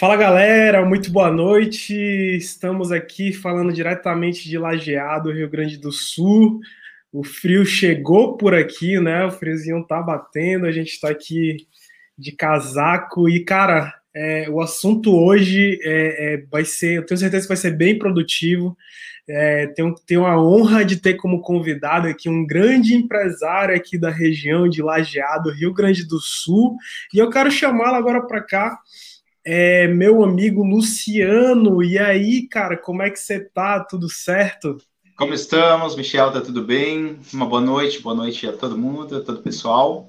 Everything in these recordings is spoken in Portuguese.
Fala galera, muito boa noite. Estamos aqui falando diretamente de Lajeado, Rio Grande do Sul. O frio chegou por aqui, né? O friozinho tá batendo, a gente tá aqui de casaco e, cara, é, o assunto hoje é, é, vai ser, eu tenho certeza que vai ser bem produtivo. É, tenho, tenho a honra de ter como convidado aqui um grande empresário aqui da região de Lajeado, Rio Grande do Sul, e eu quero chamá-lo agora para cá é meu amigo Luciano. E aí, cara, como é que você tá? Tudo certo? Como estamos, Michel? Tá tudo bem? Uma boa noite, boa noite a todo mundo, a todo o pessoal.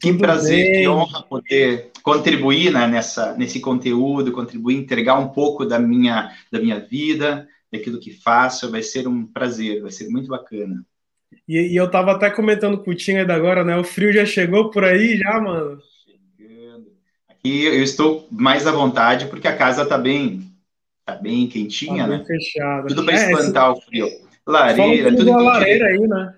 Que tudo prazer, bem. que honra poder contribuir né, nessa, nesse conteúdo, contribuir, entregar um pouco da minha, da minha vida, daquilo que faço. Vai ser um prazer, vai ser muito bacana. E, e eu tava até comentando com o Tinga agora, né? O frio já chegou por aí, já, mano? E eu estou mais à vontade porque a casa está bem, tá bem quentinha, tá bem né? Fechada. Tudo para é, espantar esse... o frio. Lareira, tudo que lareira aí, né?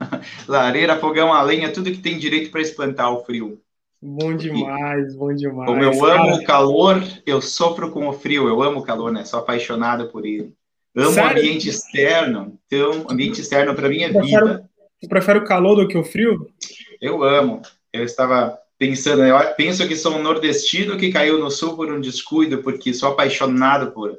lareira, fogão a lenha, tudo que tem direito para espantar o frio. Bom demais, bom demais. Como eu cara. amo o calor, eu sofro com o frio. Eu amo o calor, né? Sou apaixonado por ele. Amo o ambiente externo. Então, ambiente externo para mim é vida. Você prefere o calor do que o frio? Eu amo. Eu estava pensando, eu penso que sou um nordestino que caiu no sul por um descuido, porque sou apaixonado por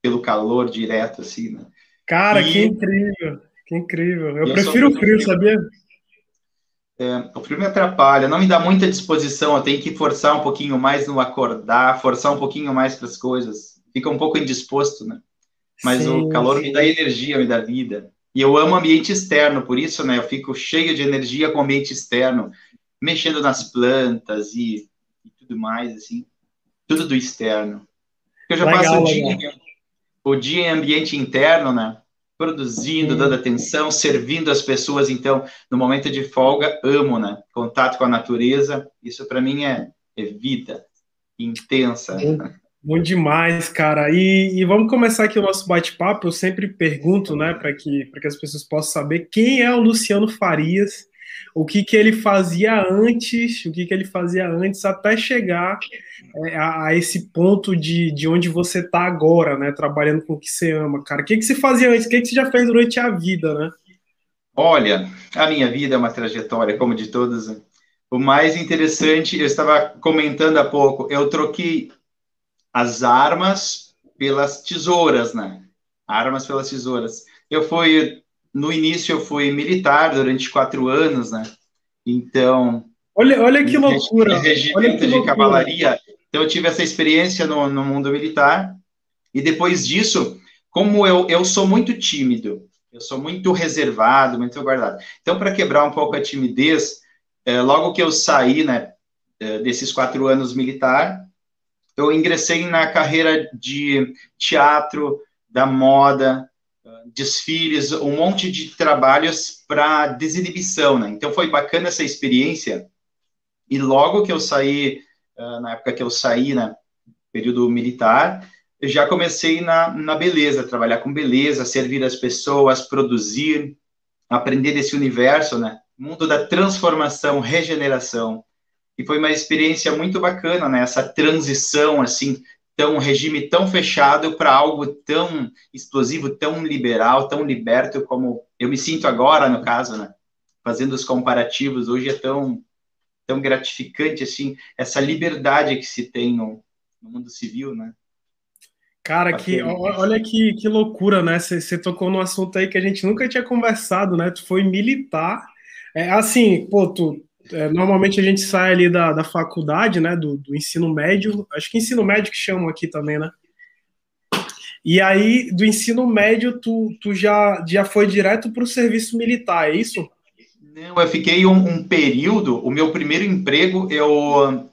pelo calor direto, assim, né? Cara, e... que incrível, que incrível. Eu, eu prefiro o frio, sabia? É, o frio me atrapalha, não me dá muita disposição, eu tenho que forçar um pouquinho mais no acordar, forçar um pouquinho mais para as coisas. Fica um pouco indisposto, né? Mas sim, o calor sim. me dá energia, me dá vida. E eu amo ambiente externo, por isso, né? Eu fico cheio de energia com ambiente externo mexendo nas plantas e, e tudo mais, assim, tudo do externo. Eu já legal, passo o dia, o dia em ambiente interno, né? Produzindo, dando atenção, servindo as pessoas. Então, no momento de folga, amo, né? Contato com a natureza. Isso para mim é, é, vida intensa. Bom, bom demais, cara. E, e, vamos começar aqui o nosso bate-papo. Eu sempre pergunto, né, para que, que as pessoas possam saber quem é o Luciano Farias o que, que ele fazia antes, o que, que ele fazia antes até chegar é, a, a, esse ponto de, de onde você está agora, né? Trabalhando com o que você ama, cara. O que, que você fazia antes? O que, que você já fez durante a vida, né? Olha, a minha vida é uma trajetória, como de todas. O mais interessante, eu estava comentando há pouco, eu troquei as armas pelas tesouras, né? Armas pelas tesouras. Eu fui no início eu fui militar durante quatro anos, né? Então. Olha, olha que loucura! Regimento olha que de loucura. cavalaria. Então eu tive essa experiência no, no mundo militar. E depois disso, como eu, eu sou muito tímido, eu sou muito reservado, muito guardado. Então, para quebrar um pouco a timidez, é, logo que eu saí, né, é, desses quatro anos militar, eu ingressei na carreira de teatro, da moda, desfiles, um monte de trabalhos para desinibição, né? Então foi bacana essa experiência. E logo que eu saí, uh, na época que eu saí, né, período militar, eu já comecei na, na beleza, trabalhar com beleza, servir as pessoas, produzir, aprender desse universo, né? Mundo da transformação, regeneração. E foi uma experiência muito bacana, né? Essa transição, assim, tão um regime tão fechado para algo tão explosivo, tão liberal, tão liberto como eu me sinto agora, no caso, né? Fazendo os comparativos, hoje é tão tão gratificante assim essa liberdade que se tem no, no mundo civil, né? Cara, que, olha que, que loucura, né? Você tocou num assunto aí que a gente nunca tinha conversado, né? Tu foi militar. É, assim, pô, tu, é, normalmente a gente sai ali da, da faculdade, né, do, do, ensino médio, acho que ensino médio que chamam aqui também, né? E aí, do ensino médio, tu, tu já, já foi direto para o serviço militar, é isso? Não, eu fiquei um, um, período, o meu primeiro emprego, eu,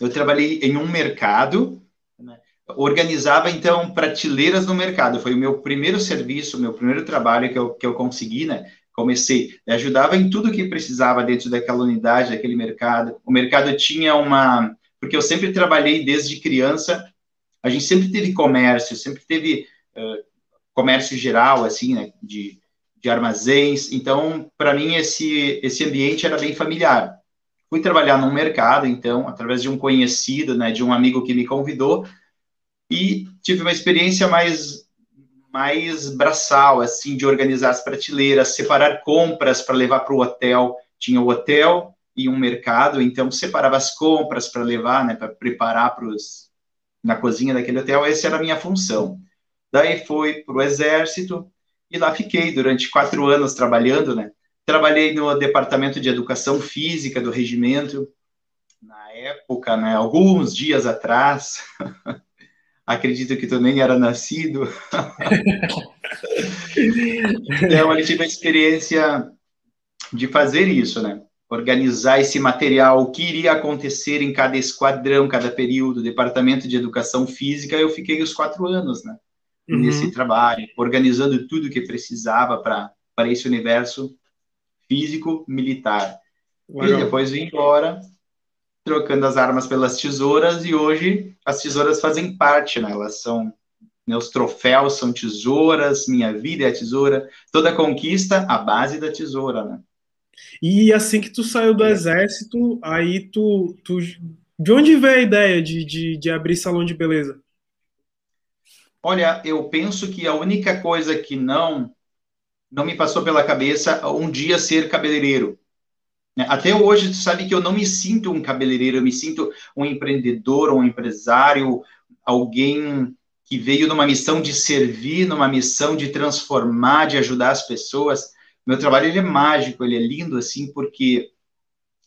eu trabalhei em um mercado, né, organizava, então, prateleiras no mercado, foi o meu primeiro serviço, meu primeiro trabalho que eu, que eu consegui, né? Comecei, ajudava em tudo que precisava dentro daquela unidade, daquele mercado. O mercado tinha uma, porque eu sempre trabalhei desde criança, a gente sempre teve comércio, sempre teve uh, comércio geral, assim, né, de, de armazéns. Então, para mim esse esse ambiente era bem familiar. Fui trabalhar num mercado, então, através de um conhecido, né, de um amigo que me convidou, e tive uma experiência mais mais braçal, assim, de organizar as prateleiras, separar compras para levar para o hotel. Tinha o hotel e um mercado, então separava as compras para levar, né, para preparar para os na cozinha daquele hotel. Essa era a minha função. Daí fui para o exército e lá fiquei durante quatro anos trabalhando, né? Trabalhei no departamento de educação física do regimento, na época, né, alguns dias atrás. Acredito que tu nem era nascido. então, eu tive a experiência de fazer isso, né? Organizar esse material, o que iria acontecer em cada esquadrão, cada período, departamento de educação física. Eu fiquei os quatro anos, né? Uhum. Nesse trabalho, organizando tudo que precisava para esse universo físico militar. E depois vim embora, trocando as armas pelas tesouras, e hoje as tesouras fazem parte, né? Elas são. Meus troféus são tesouras, minha vida é a tesoura, toda conquista, a base da tesoura, né? E assim que tu saiu do exército, aí tu. tu de onde veio a ideia de, de, de abrir salão de beleza? Olha, eu penso que a única coisa que não não me passou pela cabeça um dia ser cabeleireiro. Né? Até hoje, tu sabe que eu não me sinto um cabeleireiro, eu me sinto um empreendedor, um empresário, alguém que veio numa missão de servir, numa missão de transformar, de ajudar as pessoas. Meu trabalho ele é mágico, ele é lindo assim, porque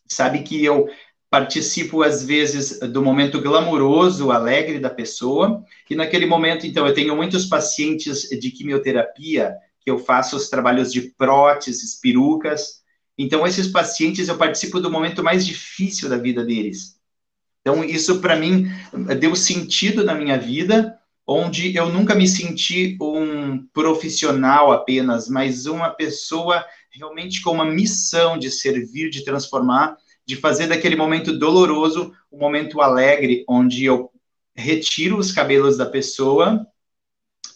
sabe que eu participo às vezes do momento glamouroso, alegre da pessoa, e naquele momento, então, eu tenho muitos pacientes de quimioterapia que eu faço os trabalhos de próteses, perucas. Então, esses pacientes, eu participo do momento mais difícil da vida deles. Então, isso para mim deu sentido na minha vida, onde eu nunca me senti um profissional apenas, mas uma pessoa realmente com uma missão de servir, de transformar, de fazer daquele momento doloroso um momento alegre, onde eu retiro os cabelos da pessoa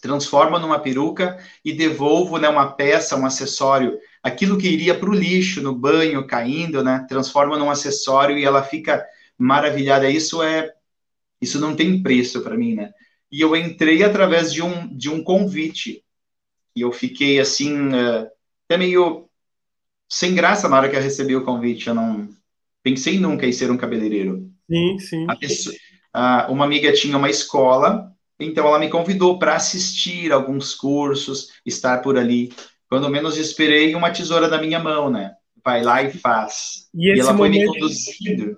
transformo numa peruca e devolvo né, uma peça, um acessório. Aquilo que iria para o lixo, no banho, caindo, né, transforma num acessório e ela fica maravilhada. Isso é, isso não tem preço para mim, né? E eu entrei através de um, de um convite. E eu fiquei assim, uh, até meio sem graça na hora que eu recebi o convite. Eu não pensei nunca em ser um cabeleireiro. Sim, sim. Pessoa, uma amiga tinha uma escola então ela me convidou para assistir alguns cursos, estar por ali. Quando menos esperei, uma tesoura na minha mão, né? Vai lá e faz. E, e ela momento, foi me conduzindo.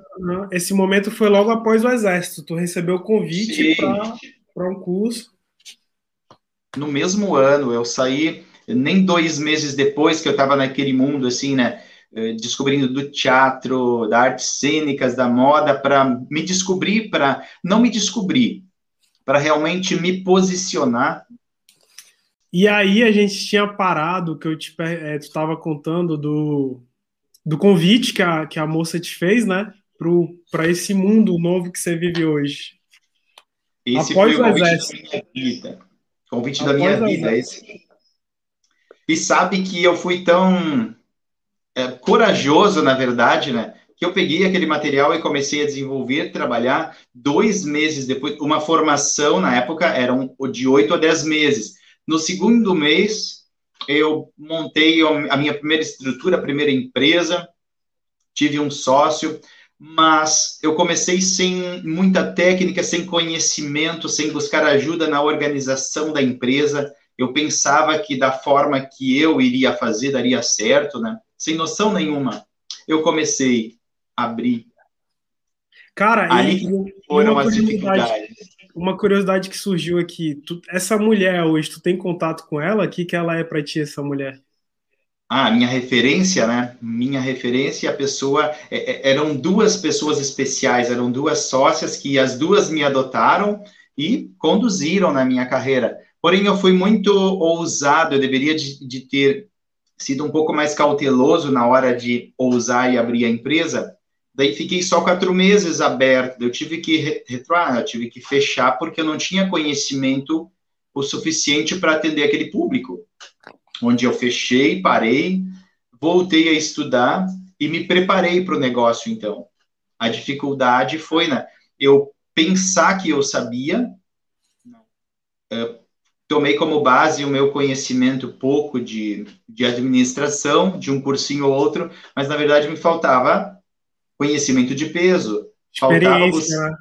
Esse momento foi logo após o exército. Tu recebeu o convite para um curso. No mesmo ano, eu saí nem dois meses depois que eu estava naquele mundo, assim, né? Eh, descobrindo do teatro, da artes cênicas, da moda, para me descobrir, para não me descobrir, para realmente me posicionar. E aí a gente tinha parado, que eu te é, estava contando do, do convite que a, que a moça te fez, né? Para esse mundo novo que você vive hoje. Esse Após foi o convite exército. da minha vida. Convite Após da minha vida, esse. E sabe que eu fui tão é, corajoso, na verdade, né? que eu peguei aquele material e comecei a desenvolver, trabalhar dois meses depois, uma formação na época era um, de oito a dez meses. No segundo mês, eu montei a minha primeira estrutura, a primeira empresa, tive um sócio, mas eu comecei sem muita técnica, sem conhecimento, sem buscar ajuda na organização da empresa. Eu pensava que da forma que eu iria fazer daria certo, né? Sem noção nenhuma. Eu comecei abrir. Cara, Ali e, foram as dificuldades. Uma curiosidade que surgiu aqui. Tu, essa mulher hoje, tu tem contato com ela? O que, que ela é para ti, essa mulher? Ah, minha referência, né? Minha referência, a pessoa. É, é, eram duas pessoas especiais, eram duas sócias que as duas me adotaram e conduziram na minha carreira. Porém, eu fui muito ousado, eu deveria de, de ter sido um pouco mais cauteloso na hora de ousar e abrir a empresa, Daí fiquei só quatro meses aberto. Eu tive que retroar, eu tive que fechar porque eu não tinha conhecimento o suficiente para atender aquele público. Onde eu fechei, parei, voltei a estudar e me preparei para o negócio, então. A dificuldade foi, né, eu pensar que eu sabia, uh, tomei como base o meu conhecimento pouco de, de administração, de um cursinho ou outro, mas na verdade me faltava conhecimento de peso, faltava buscar,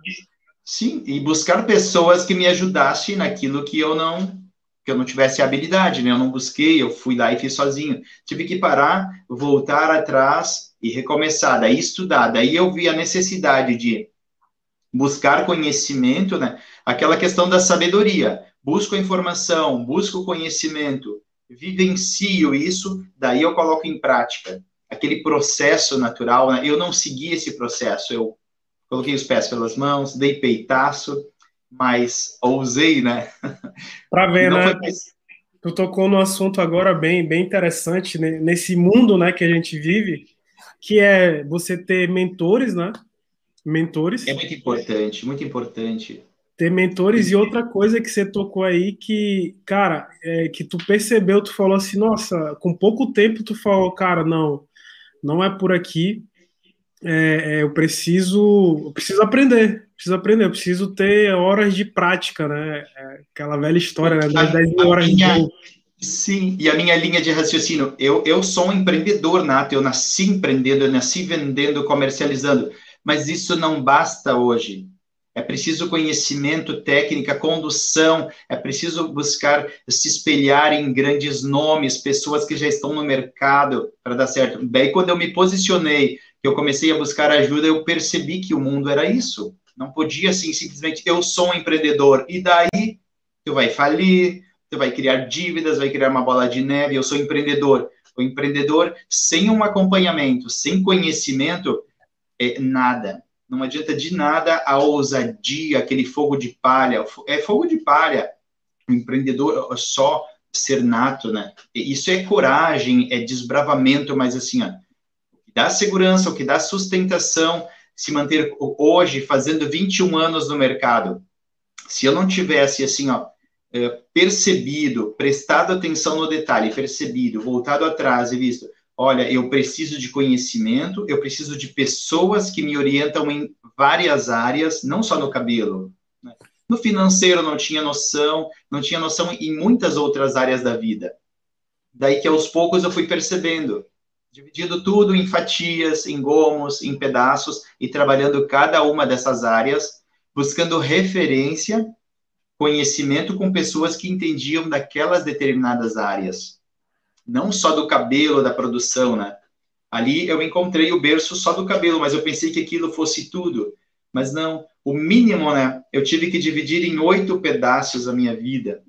sim, e buscar pessoas que me ajudassem naquilo que eu não que eu não tivesse habilidade, né? Eu não busquei, eu fui lá e fiz sozinho. Tive que parar, voltar atrás e recomeçar, daí estudar. Daí eu vi a necessidade de buscar conhecimento, né? Aquela questão da sabedoria. Busco a informação, busco o conhecimento, vivencio isso, daí eu coloco em prática. Aquele processo natural, né? eu não segui esse processo, eu coloquei os pés pelas mãos, dei peitaço, mas ousei, né? Para ver, né? Mais... Tu tocou no assunto agora bem, bem interessante né? nesse mundo, né, que a gente vive, que é você ter mentores, né? Mentores. É muito importante, muito importante. Ter mentores e outra coisa que você tocou aí que, cara, é, que tu percebeu, tu falou assim, nossa, com pouco tempo tu falou, cara, não, não é por aqui, é, é, eu preciso, eu preciso aprender, preciso aprender, eu preciso ter horas de prática, né? É aquela velha história, né? Das 10 mil horas minha, de Sim, e a minha linha de raciocínio, eu, eu sou um empreendedor nato, eu nasci empreendendo, eu nasci vendendo, comercializando, mas isso não basta hoje. É preciso conhecimento, técnica, condução, é preciso buscar se espelhar em grandes nomes, pessoas que já estão no mercado para dar certo. Daí, quando eu me posicionei eu comecei a buscar ajuda, eu percebi que o mundo era isso. Não podia, assim, simplesmente, eu sou um empreendedor, e daí tu vai falir, tu vai criar dívidas, vai criar uma bola de neve, eu sou empreendedor. O empreendedor, sem um acompanhamento, sem conhecimento, é nada. Não adianta de nada a ousadia, aquele fogo de palha. É fogo de palha. O empreendedor só ser nato, né? Isso é coragem, é desbravamento, mas assim, ó, dá segurança, o que dá sustentação, se manter hoje fazendo 21 anos no mercado. Se eu não tivesse assim, ó, é, percebido, prestado atenção no detalhe, percebido, voltado atrás e visto, olha, eu preciso de conhecimento, eu preciso de pessoas que me orientam em várias áreas, não só no cabelo. Né? No financeiro não tinha noção, não tinha noção em muitas outras áreas da vida. Daí que aos poucos eu fui percebendo, dividindo tudo em fatias, em gomos, em pedaços e trabalhando cada uma dessas áreas, buscando referência, conhecimento com pessoas que entendiam daquelas determinadas áreas. Não só do cabelo, da produção, né? Ali eu encontrei o berço só do cabelo, mas eu pensei que aquilo fosse tudo. Mas não, o mínimo, né? Eu tive que dividir em oito pedaços a minha vida.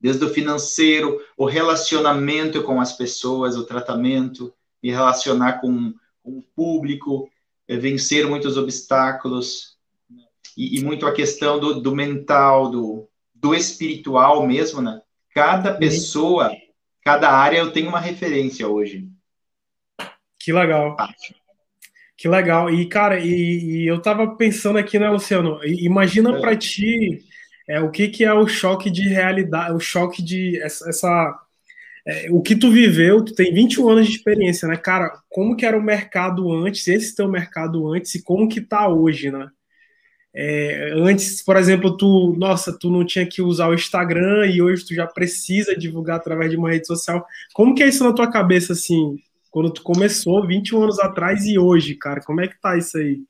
Desde o financeiro, o relacionamento com as pessoas, o tratamento, me relacionar com, com o público, é, vencer muitos obstáculos, e, e, muito a questão do, do mental, do, do espiritual mesmo, né? Cada pessoa, cada área eu tenho uma referência hoje. Que legal. Que legal. E, cara, e, e, eu tava pensando aqui, né, Luciano? Imagina é. para ti é, o que, que é o choque de realidade, o choque de essa, essa é, o que tu viveu, tu tem 21 anos de experiência, né, cara? Como que era o mercado antes, esse teu mercado antes e como que tá hoje, né? É, antes, por exemplo, tu, nossa, tu não tinha que usar o Instagram e hoje tu já precisa divulgar através de uma rede social. Como que é isso na tua cabeça, assim, quando tu começou 21 anos atrás e hoje, cara? Como é que tá isso aí?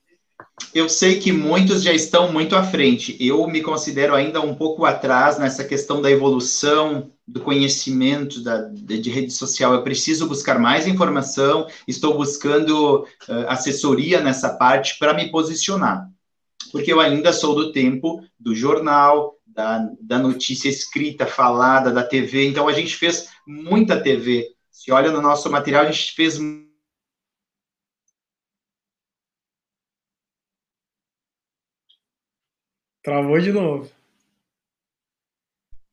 eu sei que muitos já estão muito à frente. Eu me considero ainda um pouco atrás nessa questão da evolução do conhecimento da, de, de rede social. Eu preciso buscar mais informação, estou buscando uh, assessoria nessa parte para me posicionar. Porque eu ainda sou do tempo do jornal, da, da notícia escrita, falada, da TV. Então, a gente fez muita TV. Se olha no nosso material, a gente fez Travou de novo.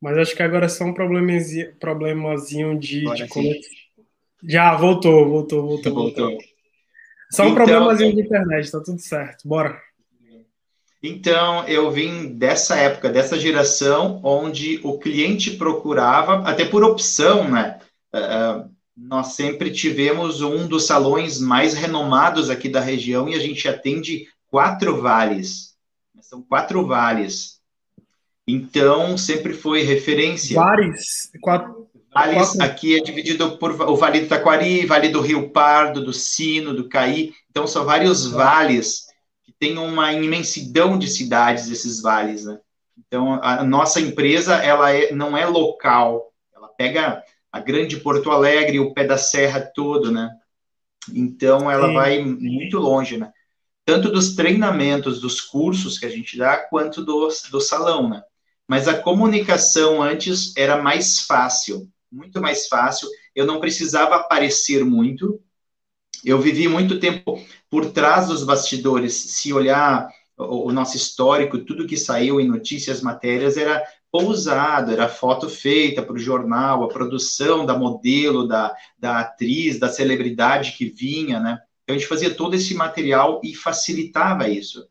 Mas acho que agora é só um problemazinho, problemazinho de, de. Já, voltou, voltou, voltou, voltou. voltou. Só um então, problemazinho de internet, tá tudo certo. Bora. Então, eu vim dessa época, dessa geração, onde o cliente procurava, até por opção, né? Uh, nós sempre tivemos um dos salões mais renomados aqui da região e a gente atende quatro vales. São quatro vales. Então, sempre foi referência. Vales? Quatro, vales quatro... aqui é dividido por o Vale do Taquari, Vale do Rio Pardo, do Sino, do Caí. Então, são vários vales têm uma imensidão de cidades, esses vales, né? Então, a nossa empresa, ela é, não é local. Ela pega a grande Porto Alegre, o pé da serra todo, né? Então ela Sim. vai muito longe, né? Tanto dos treinamentos, dos cursos que a gente dá, quanto do, do salão, né? Mas a comunicação antes era mais fácil, muito mais fácil. Eu não precisava aparecer muito. Eu vivi muito tempo por trás dos bastidores. Se olhar o, nosso histórico, tudo que saiu em notícias, matérias, era pousado, era foto feita para o jornal, a produção da modelo, da, da atriz, da celebridade que vinha, né? Então a gente fazia todo esse material e facilitava isso.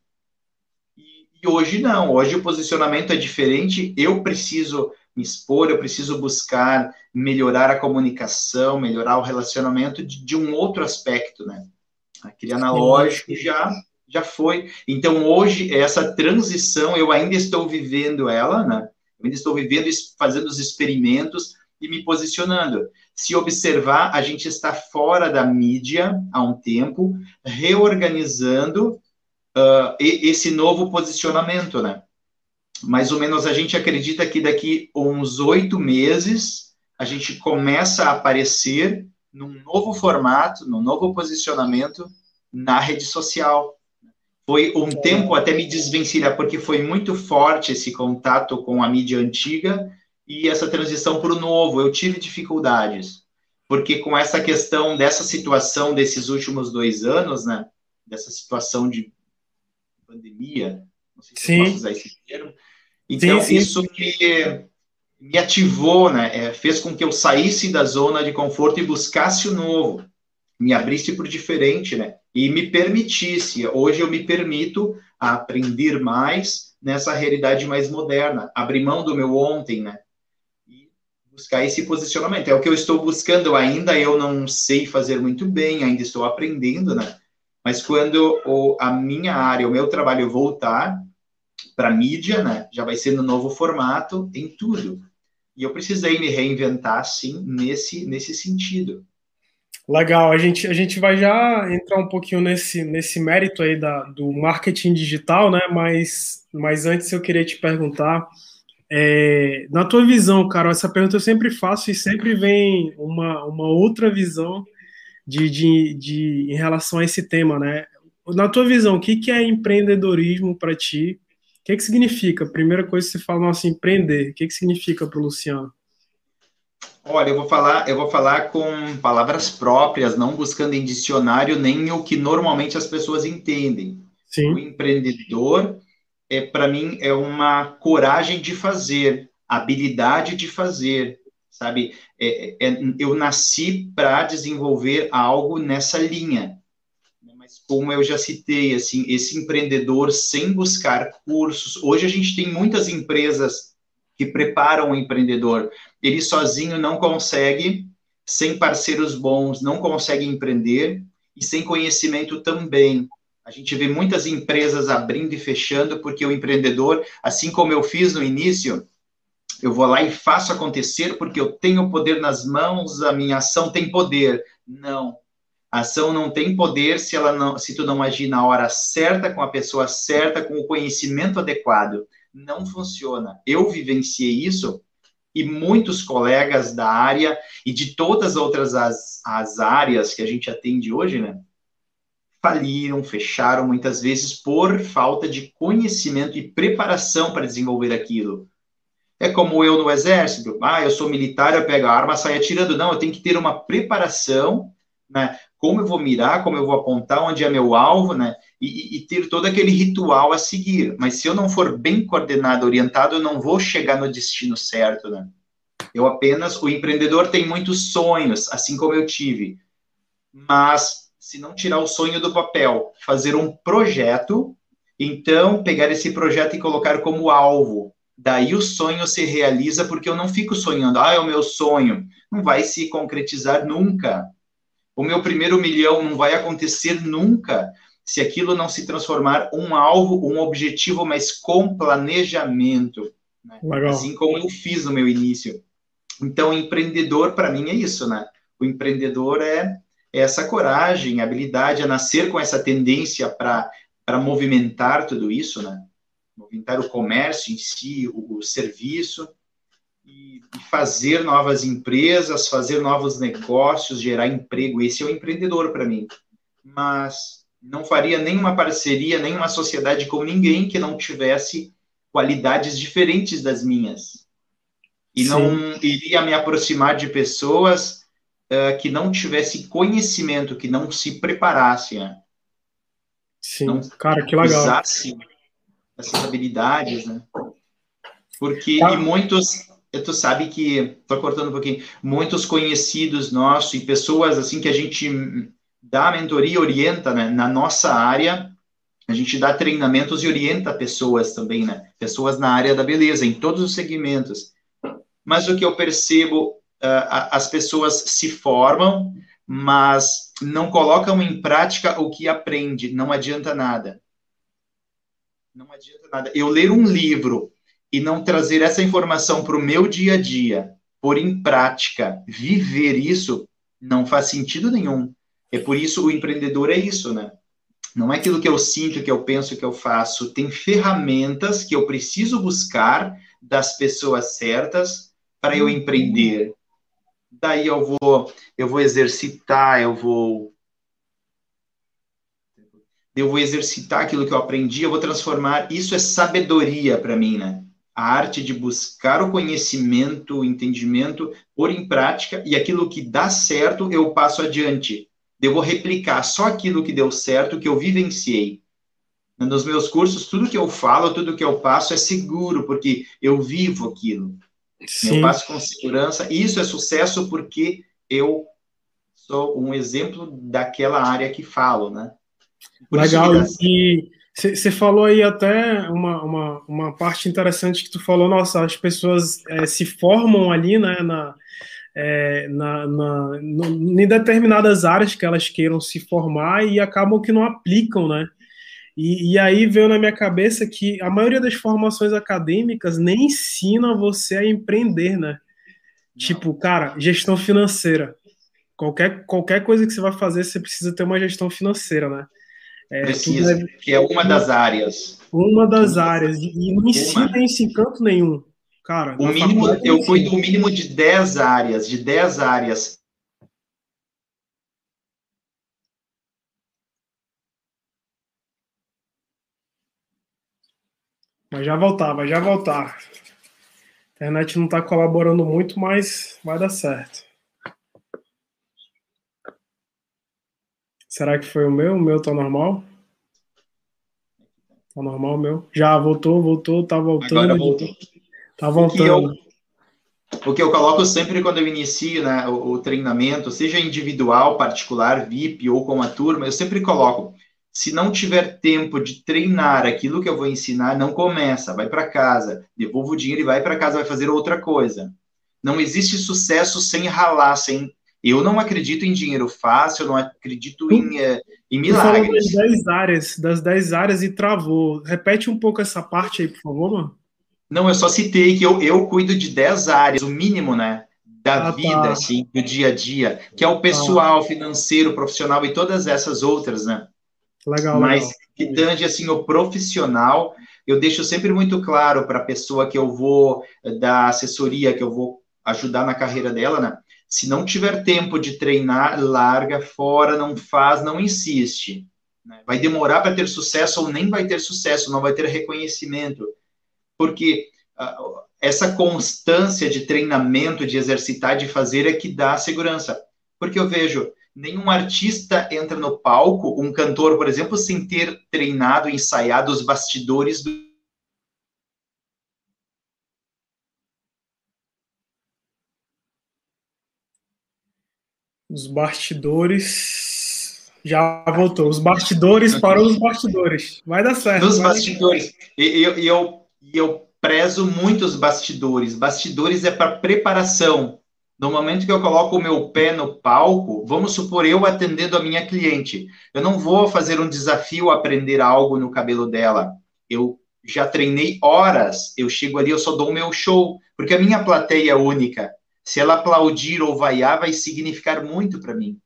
E, e hoje não, hoje o posicionamento é diferente, eu preciso me expor, eu preciso buscar melhorar a comunicação, melhorar o relacionamento de, de um outro aspecto, né? Aquele analógico já já foi. Então hoje essa transição eu ainda estou vivendo ela, né? Eu ainda estou vivendo, fazendo os experimentos e me posicionando. Se observar, a gente está fora da mídia há um tempo, reorganizando uh, esse novo posicionamento, né? Mais ou menos a gente acredita que daqui uns oito meses a gente começa a aparecer num novo formato, num novo posicionamento na rede social. Foi um tempo até me desvencilhar, porque foi muito forte esse contato com a mídia antiga e essa transição para o novo. Eu tive dificuldades, porque com essa questão dessa situação desses últimos dois anos, né, dessa situação de pandemia, não sei se sim. posso usar esse termo, então sim, sim. isso me, me ativou, né, é, fez com que eu saísse da zona de conforto e buscasse o novo, me abrisse para o diferente, né, e me permitisse. Hoje eu me permito aprender mais nessa realidade mais moderna, abrir mão do meu ontem, né? E buscar esse posicionamento. É o que eu estou buscando ainda, eu não sei fazer muito bem, ainda estou aprendendo, né? Mas quando o, a minha área, o meu trabalho voltar para mídia, né? Já vai ser no novo formato, em tudo. E eu precisei me reinventar, sim, nesse, nesse sentido. Legal, a gente, a gente vai já entrar um pouquinho nesse, nesse mérito aí da, do marketing digital, né? Mas, mas antes eu queria te perguntar, é, na tua visão, Carol, essa pergunta eu sempre faço e sempre vem uma, uma outra visão de, de, de, em relação a esse tema, né? Na tua visão, o que, que é empreendedorismo para ti? O que, que significa? Primeira coisa que você fala, nossa, empreender, o que, que significa para o Luciano? Olha, eu vou falar, eu vou falar com palavras próprias, não buscando em dicionário nem o que normalmente as pessoas entendem. Sim. O empreendedor é para mim é uma coragem de fazer, habilidade de fazer, sabe? É, é, eu nasci para desenvolver algo nessa linha. Como eu já citei, assim, esse empreendedor sem buscar cursos. Hoje a gente tem muitas empresas que preparam o empreendedor. Ele sozinho não consegue, sem parceiros bons, não consegue empreender e sem conhecimento também. A gente vê muitas empresas abrindo e fechando porque o empreendedor, assim como eu fiz no início, eu vou lá e faço acontecer porque eu tenho poder nas mãos, a minha ação tem poder. Não. A ação não tem poder se ela não, se tu não agir na hora certa, com a pessoa certa, com o conhecimento adequado não funciona. Eu vivenciei isso e muitos colegas da área e de todas as outras as, as áreas que a gente atende hoje, né? Faliram, fecharam muitas vezes por falta de conhecimento e preparação para desenvolver aquilo. É como eu no exército, ah, eu sou militar, eu pego a arma, saio atirando. Não, eu tenho que ter uma preparação, né? Como eu vou mirar, como eu vou apontar, onde é meu alvo, né? e, e, ter todo aquele ritual a seguir. Mas se eu não for bem coordenado, orientado, eu não vou chegar no destino certo, né? Eu apenas, o empreendedor tem muitos sonhos, assim como eu tive. Mas se não tirar o sonho do papel, fazer um projeto, então pegar esse projeto e colocar como alvo. Daí o sonho se realiza porque eu não fico sonhando, ah, é o meu sonho. não vai se concretizar nunca. O meu primeiro milhão não vai acontecer nunca se aquilo não se transformar um alvo, um objetivo, mas com planejamento. Né? Assim como eu fiz no meu início. Então, empreendedor, para mim, é isso, né? O empreendedor é, é essa coragem, habilidade a nascer com essa tendência para movimentar tudo isso, né? Movimentar o comércio em si, o, o serviço, fazer novas empresas, fazer novos negócios, gerar emprego. Esse é o empreendedor para mim. Mas não faria nenhuma parceria, nenhuma sociedade com ninguém que não tivesse qualidades diferentes das minhas. E Sim. não iria me aproximar de pessoas uh, que não tivessem conhecimento, que não se preparassem. Né? Sim, não cara, que legal. Usassem essas habilidades, né? Porque, ah. e muitos, tu sabe que, tô cortando um pouquinho, muitos conhecidos nossos e pessoas, assim, que a gente dá mentoria, orienta, né, na nossa área, a gente dá treinamentos e orienta pessoas também, né? Pessoas na área da beleza, em todos os segmentos. Mas o que eu percebo, uh, as pessoas se formam, mas não colocam em prática o que aprende, não adianta nada. Não adianta nada. Eu ler um livro e não trazer essa informação para o meu dia a dia, pôr em prática, viver isso, não faz sentido nenhum. É por isso o empreendedor é isso, né? Não é aquilo que eu sinto, que eu penso, que eu faço. Tem ferramentas que eu preciso buscar das pessoas certas para eu empreender. Daí eu vou, eu vou exercitar, eu vou eu vou exercitar aquilo que eu aprendi, eu vou transformar. Isso é sabedoria para mim, né? A arte de buscar o conhecimento, o entendimento, pôr em prática e aquilo que dá certo eu passo adiante eu vou replicar só aquilo que deu certo, que eu vivenciei. Nos meus cursos, tudo que eu falo, tudo que eu passo é seguro, porque eu vivo aquilo. Sim. Eu passo com segurança. Isso é sucesso porque eu sou um exemplo daquela área que falo, né? Por Legal. E você falou aí até uma, uma, uma parte interessante que tu falou, nossa, as pessoas é, se formam ali, né, na, é, na, na, no, em determinadas áreas que elas queiram se formar e acabam que não aplicam, né? E, e, aí veio na minha cabeça que a maioria das formações acadêmicas nem ensina você a empreender, né? Não. Tipo, cara, gestão financeira. Qualquer, qualquer coisa que você vai fazer, você precisa ter uma gestão financeira, né? É, precisa, deve... que é uma das áreas. Uma das áreas. E não ensina isso em canto nenhum. Cara, o mínimo, eu fui do mínimo de 10 áreas, de 10 áreas. Vai já voltar, vai já voltar. A internet não está colaborando muito, mas vai dar certo. Será que foi o meu? O meu tá normal? Tá normal o meu? Já voltou, voltou, tá voltando. Agora voltou. Tá voltando. O que, eu, o que eu coloco sempre quando eu inicio né, o, o, treinamento, seja individual, particular, VIP ou com a turma, eu sempre coloco: se não tiver tempo de treinar aquilo que eu vou ensinar, não começa, vai para casa, devolva o dinheiro e vai para casa, vai fazer outra coisa. Não existe sucesso sem ralar, sem. Eu não acredito em dinheiro fácil, eu não acredito em, eh, em milagres. Das 10 áreas, das 10 áreas e travou. Repete um pouco essa parte aí, por favor, mano. Não, eu só citei que eu, eu cuido de 10 áreas, o mínimo, né? Da ah, tá. vida, tá. assim, do dia a dia, que é o pessoal, financeiro, profissional e todas essas outras, né? Legal, Mas legal. que tange, assim, o profissional, eu deixo sempre muito claro para a pessoa que eu vou dar assessoria, que eu vou ajudar na carreira dela, né? Se não tiver tempo de treinar, larga fora, não faz, não insiste. Né? Vai demorar para ter sucesso ou nem vai ter sucesso, não vai ter reconhecimento porque uh, essa constância de treinamento, de exercitar, de fazer é que dá segurança. Porque eu vejo, nenhum artista entra no palco, um cantor, por exemplo, sem ter treinado, ensaiado os bastidores do Os bastidores. Já voltou. Os bastidores para os bastidores. Vai dar certo. Os bastidores. E eu, eu e eu prezo muito os bastidores. Bastidores é para preparação. No momento que eu coloco o meu pé no palco, vamos supor eu atendendo a minha cliente. Eu não vou fazer um desafio aprender algo no cabelo dela. Eu já treinei horas, eu chego ali, eu só dou o meu show, porque a minha plateia é única. Se ela aplaudir ou vaiar, vai significar muito para mim.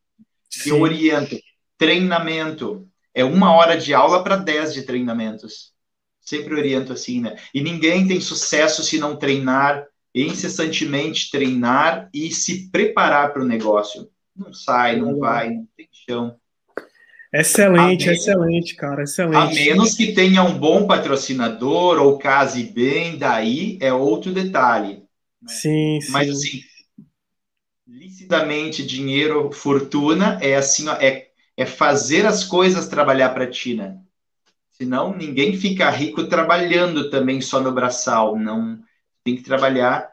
Sim. Eu oriento. Treinamento. É uma hora de aula para dez de treinamentos. Sempre oriento assim, né? E ninguém tem sucesso se não treinar, incessantemente treinar e se preparar para o negócio. Não sai, não vai, não tem chão. Excelente, menos, excelente, cara, excelente. A menos que tenha um bom patrocinador ou case bem, daí é outro detalhe. Né? Sim, sim. Mas assim, licitamente, dinheiro, fortuna, é assim, ó, é, é fazer as coisas trabalhar para ti, né? Senão ninguém fica rico trabalhando também só no braçal, não tem que trabalhar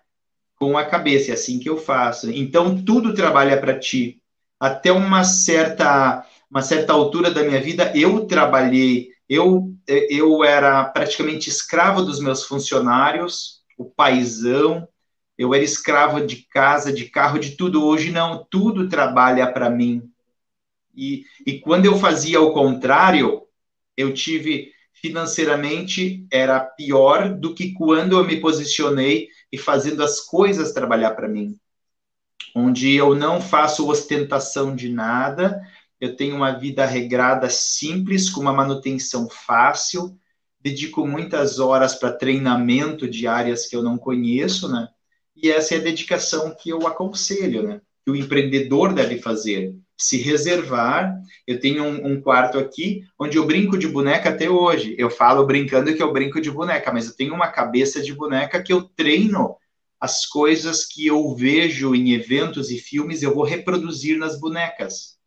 com a cabeça, é assim que eu faço. Então tudo trabalha para ti. Até uma certa uma certa altura da minha vida, eu trabalhei, eu, eu era praticamente escravo dos meus funcionários, o paizão, eu era escravo de casa, de carro, de tudo. Hoje não, tudo trabalha para mim. E, e quando eu fazia o contrário, eu tive financeiramente era pior do que quando eu me posicionei e fazendo as coisas trabalhar para mim. Onde eu não faço ostentação de nada, eu tenho uma vida regrada simples, com uma manutenção fácil, dedico muitas horas para treinamento de áreas que eu não conheço, né? E essa é a dedicação que eu aconselho, né? Que o empreendedor deve fazer. Se reservar. Eu tenho um, um, quarto aqui onde eu brinco de boneca até hoje. Eu falo brincando que eu brinco de boneca, mas eu tenho uma cabeça de boneca que eu treino as coisas que eu vejo em eventos e filmes, eu vou reproduzir nas bonecas.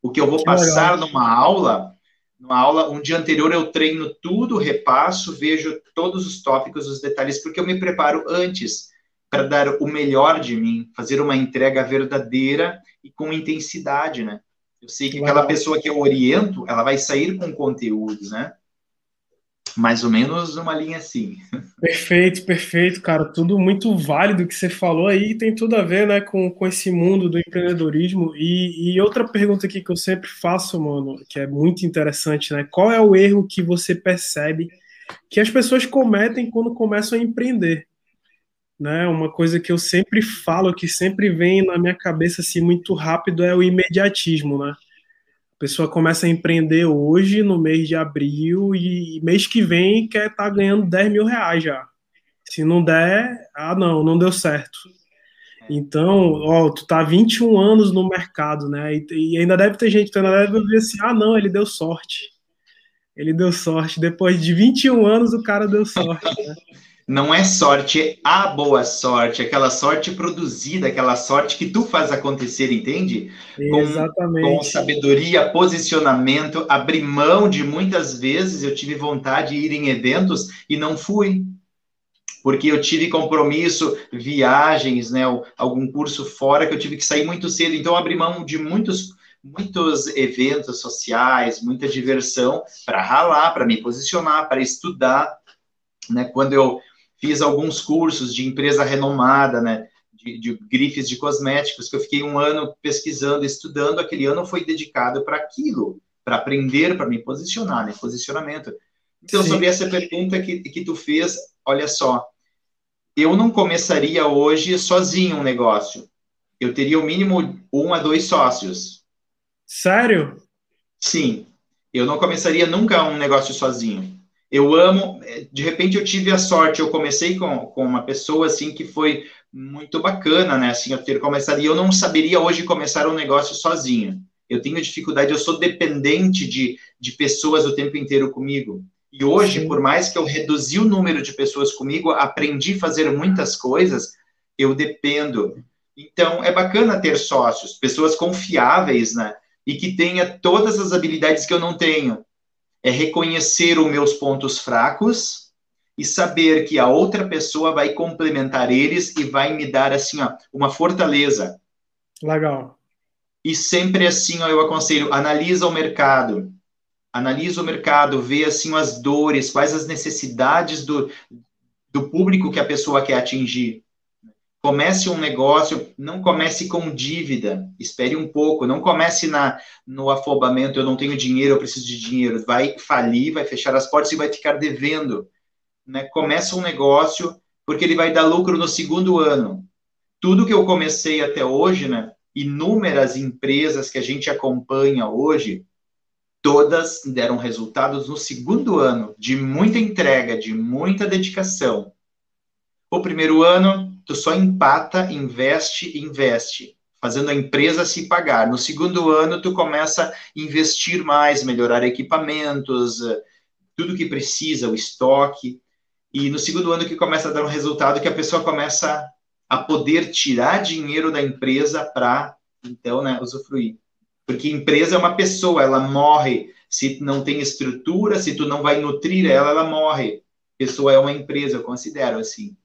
O que eu vou passar numa aula, numa aula, um dia anterior eu treino tudo, repasso, vejo todos os tópicos, os detalhes, porque eu me preparo antes para dar o melhor de mim, fazer uma entrega verdadeira e com intensidade, né? Eu sei que aquela pessoa que eu oriento, ela vai sair com conteúdo, né? mais ou menos uma linha assim. Perfeito, perfeito, cara. Tudo muito válido que você falou aí, tem tudo a ver, né, com, com esse mundo do empreendedorismo. E, e outra pergunta aqui que eu sempre faço, mano, que é muito interessante, né? Qual é o erro que você percebe que as pessoas cometem quando começam a empreender? Né, uma coisa que eu sempre falo, que sempre vem na minha cabeça assim muito rápido é o imediatismo, né? A pessoa começa a empreender hoje, no mês de abril, e mês que vem quer estar tá ganhando 10 mil reais já. Se não der, ah, não, não deu certo. Então, ó, tu tá 21 anos no mercado, né? E, e ainda deve ter gente que ainda deve ver assim: ah, não, ele deu sorte. Ele deu sorte. Depois de 21 anos, o cara deu sorte. Né? não é sorte, é a boa sorte, aquela sorte produzida, aquela sorte que tu faz acontecer, entende? Com, Exatamente. Com sabedoria, posicionamento, abrir mão de muitas vezes eu tive vontade de ir em eventos e não fui. Porque eu tive compromisso, viagens, né, algum curso fora que eu tive que sair muito cedo, então abri mão de muitos muitos eventos sociais, muita diversão para ralar, para me posicionar, para estudar, né? Quando eu fiz alguns cursos de empresa renomada, né? De, de, grifes de cosméticos, que eu fiquei um ano pesquisando, estudando, aquele ano foi dedicado para aquilo, para aprender, para me posicionar, né? Posicionamento. Então, Sim. sobre essa pergunta que, que tu fez, olha só, eu não começaria hoje sozinho um negócio. Eu teria o mínimo um a dois sócios. Sério? Sim. Eu não começaria nunca um negócio sozinho. Eu amo, é, de repente eu tive a sorte, eu comecei com, com uma pessoa assim que foi muito bacana, né? Assim, eu ter começado, e eu não saberia hoje começar um negócio sozinho. Eu tenho dificuldade, eu sou dependente de, de pessoas o tempo inteiro comigo. E hoje, por mais que eu reduzi o número de pessoas comigo, aprendi a fazer muitas coisas, eu dependo. Então, é bacana ter sócios, pessoas confiáveis, né? E que tenha todas as habilidades que eu não tenho é reconhecer os meus pontos fracos e saber que a outra pessoa vai complementar eles e vai me dar assim ó, uma fortaleza. Legal. E sempre assim ó, eu aconselho, analisa o mercado. Analisa o mercado, vê assim as dores, quais as necessidades do, do público que a pessoa quer atingir. Comece um negócio, não comece com dívida, espere um pouco, não comece na, no afobamento, eu não tenho dinheiro, eu preciso de dinheiro. Vai falir, vai fechar as portas e vai ficar devendo. Né? Comece um negócio, porque ele vai dar lucro no segundo ano. Tudo que eu comecei até hoje, né? inúmeras empresas que a gente acompanha hoje, todas deram resultados no segundo ano, de muita entrega, de muita dedicação. O primeiro ano, tu só empata, investe, investe, fazendo a empresa se pagar. No segundo ano, tu começa a investir mais, melhorar equipamentos, tudo que precisa, o estoque. E no segundo ano que começa a dar um resultado que a pessoa começa a poder tirar dinheiro da empresa para, então, né, usufruir. Porque empresa é uma pessoa, ela morre. Se não tem estrutura, se tu não vai nutrir ela, ela morre. Pessoa é uma empresa, eu considero assim.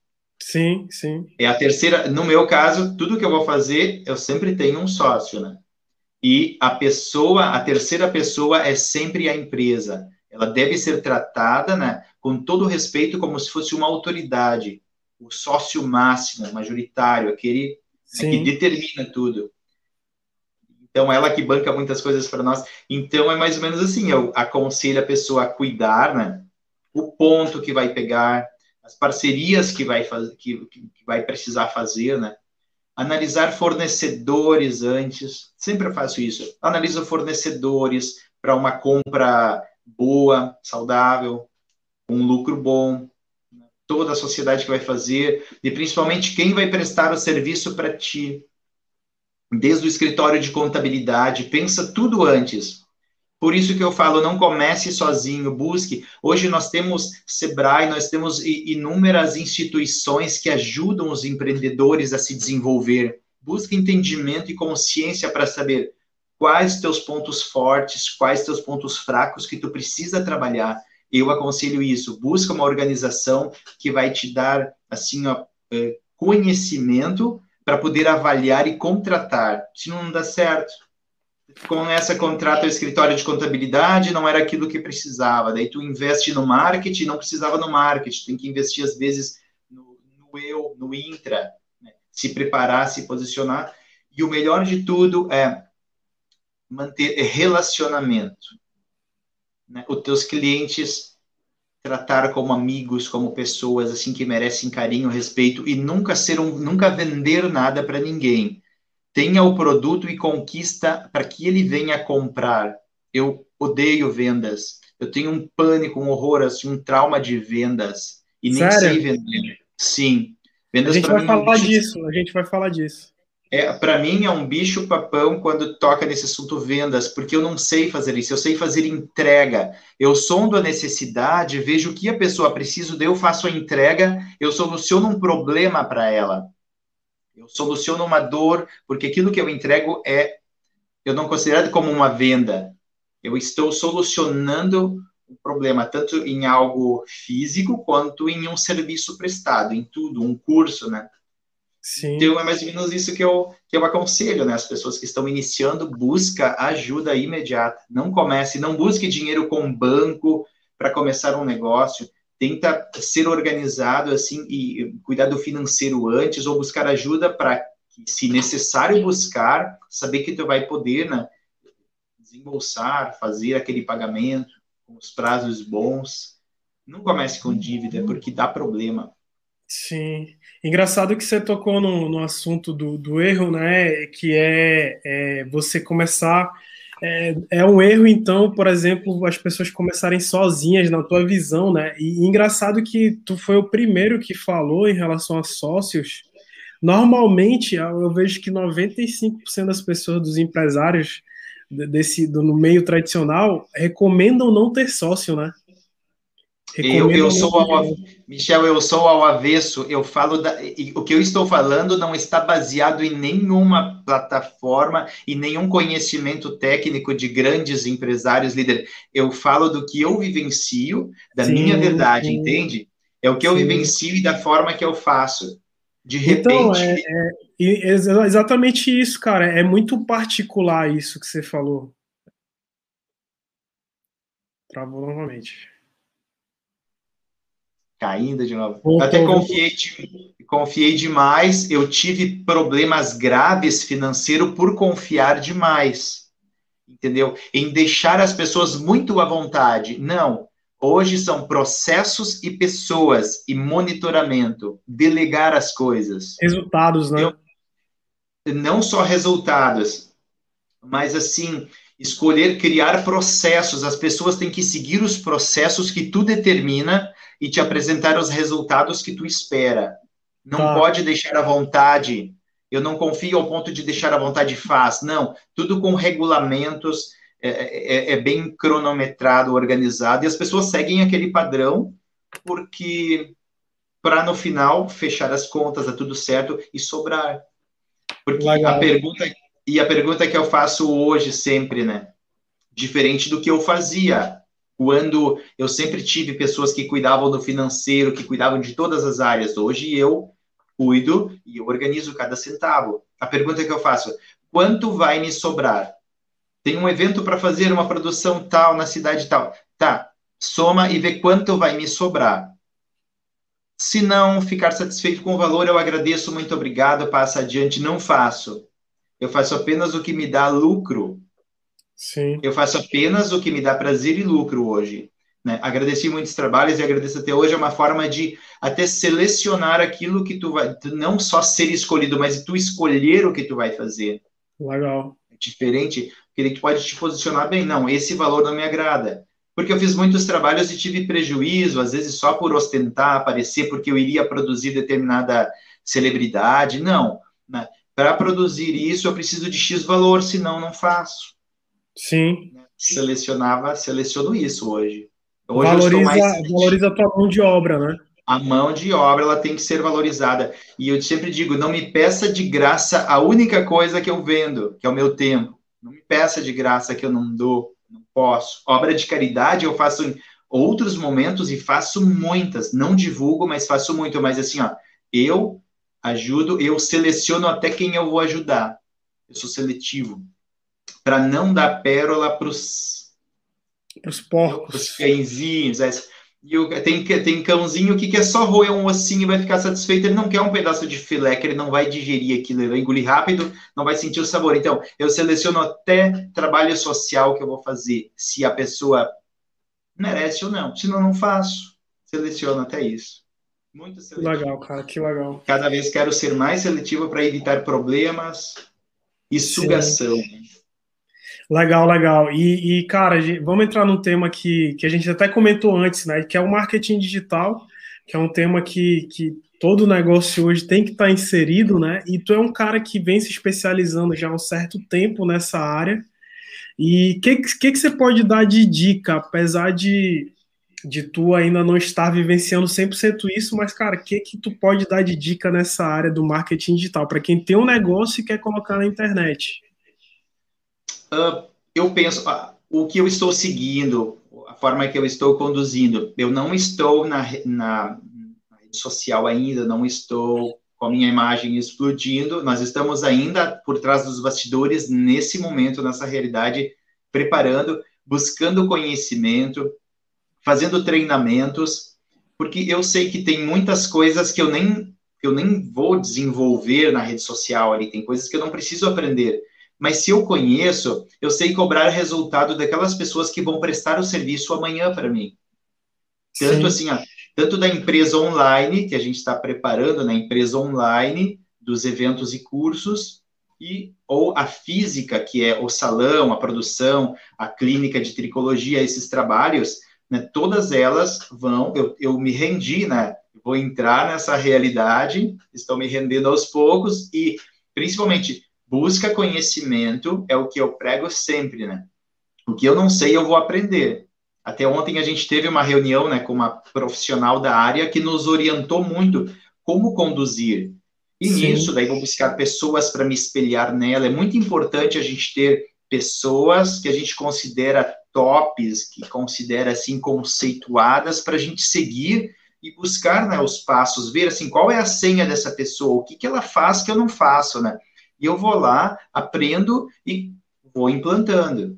Sim, sim. É a terceira, no meu caso, tudo que eu vou fazer, eu sempre tenho um sócio, né? E a pessoa, a terceira pessoa é sempre a empresa. Ela deve ser tratada, né, com todo respeito, como se fosse uma autoridade, o sócio máximo, majoritário, aquele né, que determina tudo. Então, ela que banca muitas coisas para nós. Então, é mais ou menos assim: eu aconselho a pessoa a cuidar, né? O ponto que vai pegar, as parcerias que vai, fazer, que, que vai precisar fazer, né? Analisar fornecedores antes, sempre faço isso. Analiso fornecedores para uma compra boa, saudável, um lucro bom, toda a sociedade que vai fazer, e principalmente quem vai prestar o serviço para ti. Desde o escritório de contabilidade, pensa tudo antes. Por isso que eu falo, não comece sozinho, busque. Hoje nós temos Sebrae, nós temos inúmeras instituições que ajudam os empreendedores a se desenvolver. Busque entendimento e consciência para saber quais teus pontos fortes, quais teus pontos fracos que tu precisa trabalhar. Eu aconselho isso. Busca uma organização que vai te dar assim ó, é, conhecimento para poder avaliar e contratar. Se não dá certo, com essa contrata o escritório de contabilidade, não era aquilo que precisava. Daí tu investe no marketing, não precisava no marketing, tem que investir às vezes no, no eu, no intra, né? se preparar, se posicionar. E o melhor de tudo é manter relacionamento. Né? Os teus clientes tratar como amigos, como pessoas assim que merecem carinho, respeito e nunca ser um, nunca vender nada para ninguém tenha o produto e conquista para que ele venha comprar. Eu odeio vendas. Eu tenho um pânico, um horror, assim, um trauma de vendas. E nem Sério? sei vender. Sim. Vendas a gente vai mim, falar disso, a gente vai falar disso. É, para mim é um bicho papão quando toca nesse assunto vendas, porque eu não sei fazer isso, eu sei fazer entrega. Eu sondo a necessidade, vejo o que a pessoa precisa, daí eu faço a entrega, eu soluciono um problema para ela. Eu soluciono uma dor, porque aquilo que eu entrego é, eu não considero como uma venda. Eu estou solucionando um problema, tanto em algo físico quanto em um serviço prestado, em tudo, um curso, né? Sim. Então é mais ou menos isso que eu, que eu aconselho, né? As pessoas que estão iniciando, busca ajuda imediata. Não comece, não busque dinheiro com banco para começar um negócio tenta ser organizado assim e cuidar do financeiro antes ou buscar ajuda para se necessário buscar, saber que tu vai poder, né, desembolsar, fazer aquele pagamento com os prazos bons. Não comece com dívida, porque dá problema. Sim. Engraçado que você tocou no, no assunto do, do erro, né? Que é, é você começar é, é, um erro, então, por exemplo, as pessoas começarem sozinhas na tua visão, né? E engraçado que tu foi o primeiro que falou em relação a sócios. Normalmente, eu vejo que 95% das pessoas, dos empresários desse do, no meio tradicional, recomendam não ter sócio, né? Eu, eu sou ao, Michel, eu sou ao avesso. Eu falo da, o que eu estou falando não está baseado em nenhuma plataforma e nenhum conhecimento técnico de grandes empresários líderes. Eu falo do que eu vivencio, da sim, minha verdade, sim. entende? É o que sim. eu vivencio e da forma que eu faço. De então, repente. Então, é, é, é exatamente isso, cara. É muito particular isso que você falou. Travou novamente. Caindo de novo. Até confiei, confiei demais, eu tive problemas graves financeiros por confiar demais. Entendeu? Em deixar as pessoas muito à vontade. Não. Hoje são processos e pessoas e monitoramento, delegar as coisas. Resultados, né? Eu, não só resultados, mas assim, escolher criar processos. As pessoas têm que seguir os processos que tu determina e te apresentar os resultados que tu espera. Não tá. pode deixar à vontade. Eu não confio ao ponto de deixar à vontade faz. Não, tudo com regulamentos, é, é, é bem cronometrado, organizado, e as pessoas seguem aquele padrão porque para no final fechar as contas, dá tudo certo e sobrar. Porque Legal. a pergunta e a pergunta que eu faço hoje sempre, né? Diferente do que eu fazia quando eu sempre tive pessoas que cuidavam do financeiro, que cuidavam de todas as áreas. Hoje eu cuido e eu organizo cada centavo. A pergunta que eu faço: quanto vai me sobrar? Tem um evento para fazer uma produção tal na cidade tal. Tá, soma e vê quanto vai me sobrar. Se não ficar satisfeito com o valor, eu agradeço, muito obrigado, passa adiante, não faço. Eu faço apenas o que me dá lucro. Sim. Eu faço apenas o que me dá prazer e lucro hoje. Né? Agradeci muitos trabalhos e agradeço até hoje. É uma forma de até selecionar aquilo que tu vai, não só ser escolhido, mas tu escolher o que tu vai fazer. Legal. É diferente, porque tu pode te posicionar bem. Não, esse valor não me agrada porque eu fiz muitos trabalhos e tive prejuízo, às vezes só por ostentar, aparecer, porque eu iria produzir determinada celebridade. Não. Né? Para produzir isso, eu preciso de X valor, senão não faço. Sim. Selecionava, seleciono isso hoje. Hoje valoriza, mais... valoriza a tua mão de obra, né? A mão de obra ela tem que ser valorizada. E eu sempre digo, não me peça de graça a única coisa que eu vendo, que é o meu tempo. Não me peça de graça que eu não dou não posso. Obra de caridade eu faço em outros momentos e faço muitas. Não divulgo, mas faço muito. Mas assim, ó, eu ajudo, eu seleciono até quem eu vou ajudar. Eu sou seletivo. Para não dar pérola para os porcos. Os cãezinhos. E o, tem, tem cãozinho que quer só roer um ossinho e vai ficar satisfeito. Ele não quer um pedaço de filé, que ele não vai digerir aquilo, ele vai engolir rápido, não vai sentir o sabor. Então, eu seleciono até trabalho social que eu vou fazer, se a pessoa merece ou não. Se não, não faço. Seleciono até isso. Muito seletivo. Legal, cara, que legal. Cada vez quero ser mais seletivo para evitar problemas e sugação. Sim. Legal, legal. E, e, cara, vamos entrar num tema que, que a gente até comentou antes, né? Que é o marketing digital, que é um tema que, que todo negócio hoje tem que estar tá inserido, né? E tu é um cara que vem se especializando já há um certo tempo nessa área. E o que, que, que você pode dar de dica, apesar de, de tu ainda não estar vivenciando 100% isso, mas, cara, o que, que tu pode dar de dica nessa área do marketing digital para quem tem um negócio e quer colocar na internet? Uh, eu penso, uh, o que eu estou seguindo, a forma que eu estou conduzindo, eu não estou na, na, na rede social ainda, não estou com a minha imagem explodindo, nós estamos ainda por trás dos bastidores, nesse momento, nessa realidade, preparando, buscando conhecimento, fazendo treinamentos, porque eu sei que tem muitas coisas que eu nem eu nem vou desenvolver na rede social ali, tem coisas que eu não preciso aprender. Mas se eu conheço, eu sei cobrar resultado daquelas pessoas que vão prestar o serviço amanhã para mim. Tanto Sim. assim, ó, tanto da empresa online, que a gente está preparando na empresa online, dos eventos e cursos, e ou a física, que é o salão, a produção, a clínica de tricologia, esses trabalhos, né, todas elas vão, eu, eu me rendi, né, vou entrar nessa realidade, estou me rendendo aos poucos, e principalmente busca conhecimento é o que eu prego sempre, né? O que eu não sei, eu vou aprender. Até ontem a gente teve uma reunião, né, com uma profissional da área que nos orientou muito como conduzir. E Sim. nisso, daí vou buscar pessoas para me espelhar nela. É muito importante a gente ter pessoas que a gente considera tops, que considera assim conceituadas para a gente seguir e buscar né, os passos, ver assim qual é a senha dessa pessoa, o que, que ela faz que eu não faço, né? E eu vou lá, aprendo e vou implantando.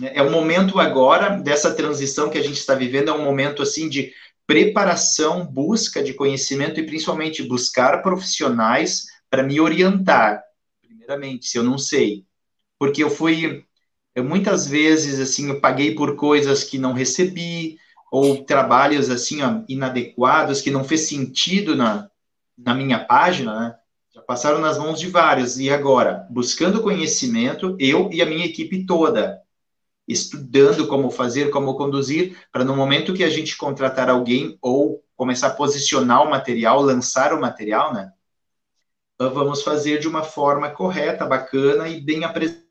É o momento agora dessa transição que a gente está vivendo, é um momento assim de preparação, busca de conhecimento e principalmente buscar profissionais para me orientar, primeiramente, se eu não sei. Porque eu fui, eu muitas vezes, assim, eu paguei por coisas que não recebi, ou trabalhos, assim, ó, inadequados, que não fez sentido na, na minha página, né? Passaram nas mãos de vários. E agora, buscando conhecimento, eu e a minha equipe toda, estudando como fazer, como conduzir, para no momento que a gente contratar alguém ou começar a posicionar o material, lançar o material, né? Vamos fazer de uma forma correta, bacana e bem apresentada.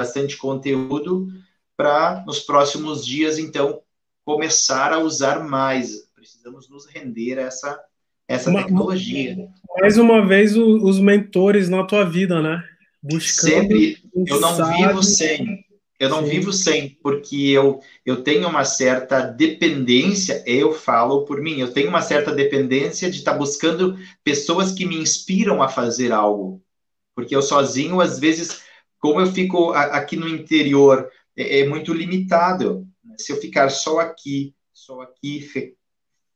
Bastante conteúdo para nos próximos dias, então, começar a usar mais. Precisamos nos render a essa, essa uma, tecnologia. Mais uma vez, o, os mentores na tua vida, né? Buscando Sempre, eu não vivo sem. Eu não Sim. vivo sem, porque eu, eu tenho uma certa dependência, eu falo por mim, eu tenho uma certa dependência de estar tá buscando pessoas que me inspiram a fazer algo. Porque eu sozinho, às vezes, como eu fico aqui no interior, é, é muito limitado se eu ficar só aqui, só aqui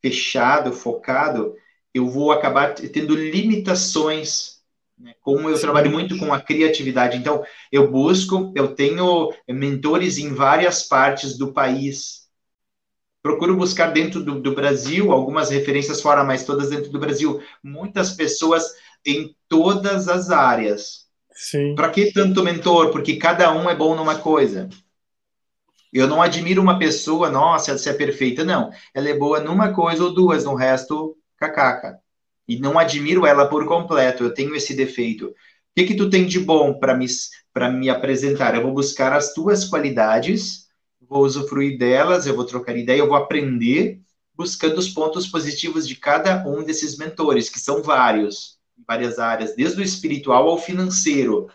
fechado, focado, eu vou acabar tendo limitações. Né? Como eu Sim. trabalho muito com a criatividade, então eu busco, eu tenho mentores em várias partes do país. Procuro buscar dentro do, do Brasil algumas referências fora, mas todas dentro do Brasil. Muitas pessoas em todas as áreas. Para que tanto mentor? Porque cada um é bom numa coisa. Eu não admiro uma pessoa, nossa, essa é perfeita. Não. Ela é boa numa coisa ou duas, no resto, cacaca. E não admiro ela por completo. Eu tenho esse defeito. O que, que tu tem de bom para me, me apresentar? Eu vou buscar as tuas qualidades, vou usufruir delas, eu vou trocar ideia, eu vou aprender, buscando os pontos positivos de cada um desses mentores, que são vários, em várias áreas, desde o espiritual ao financeiro.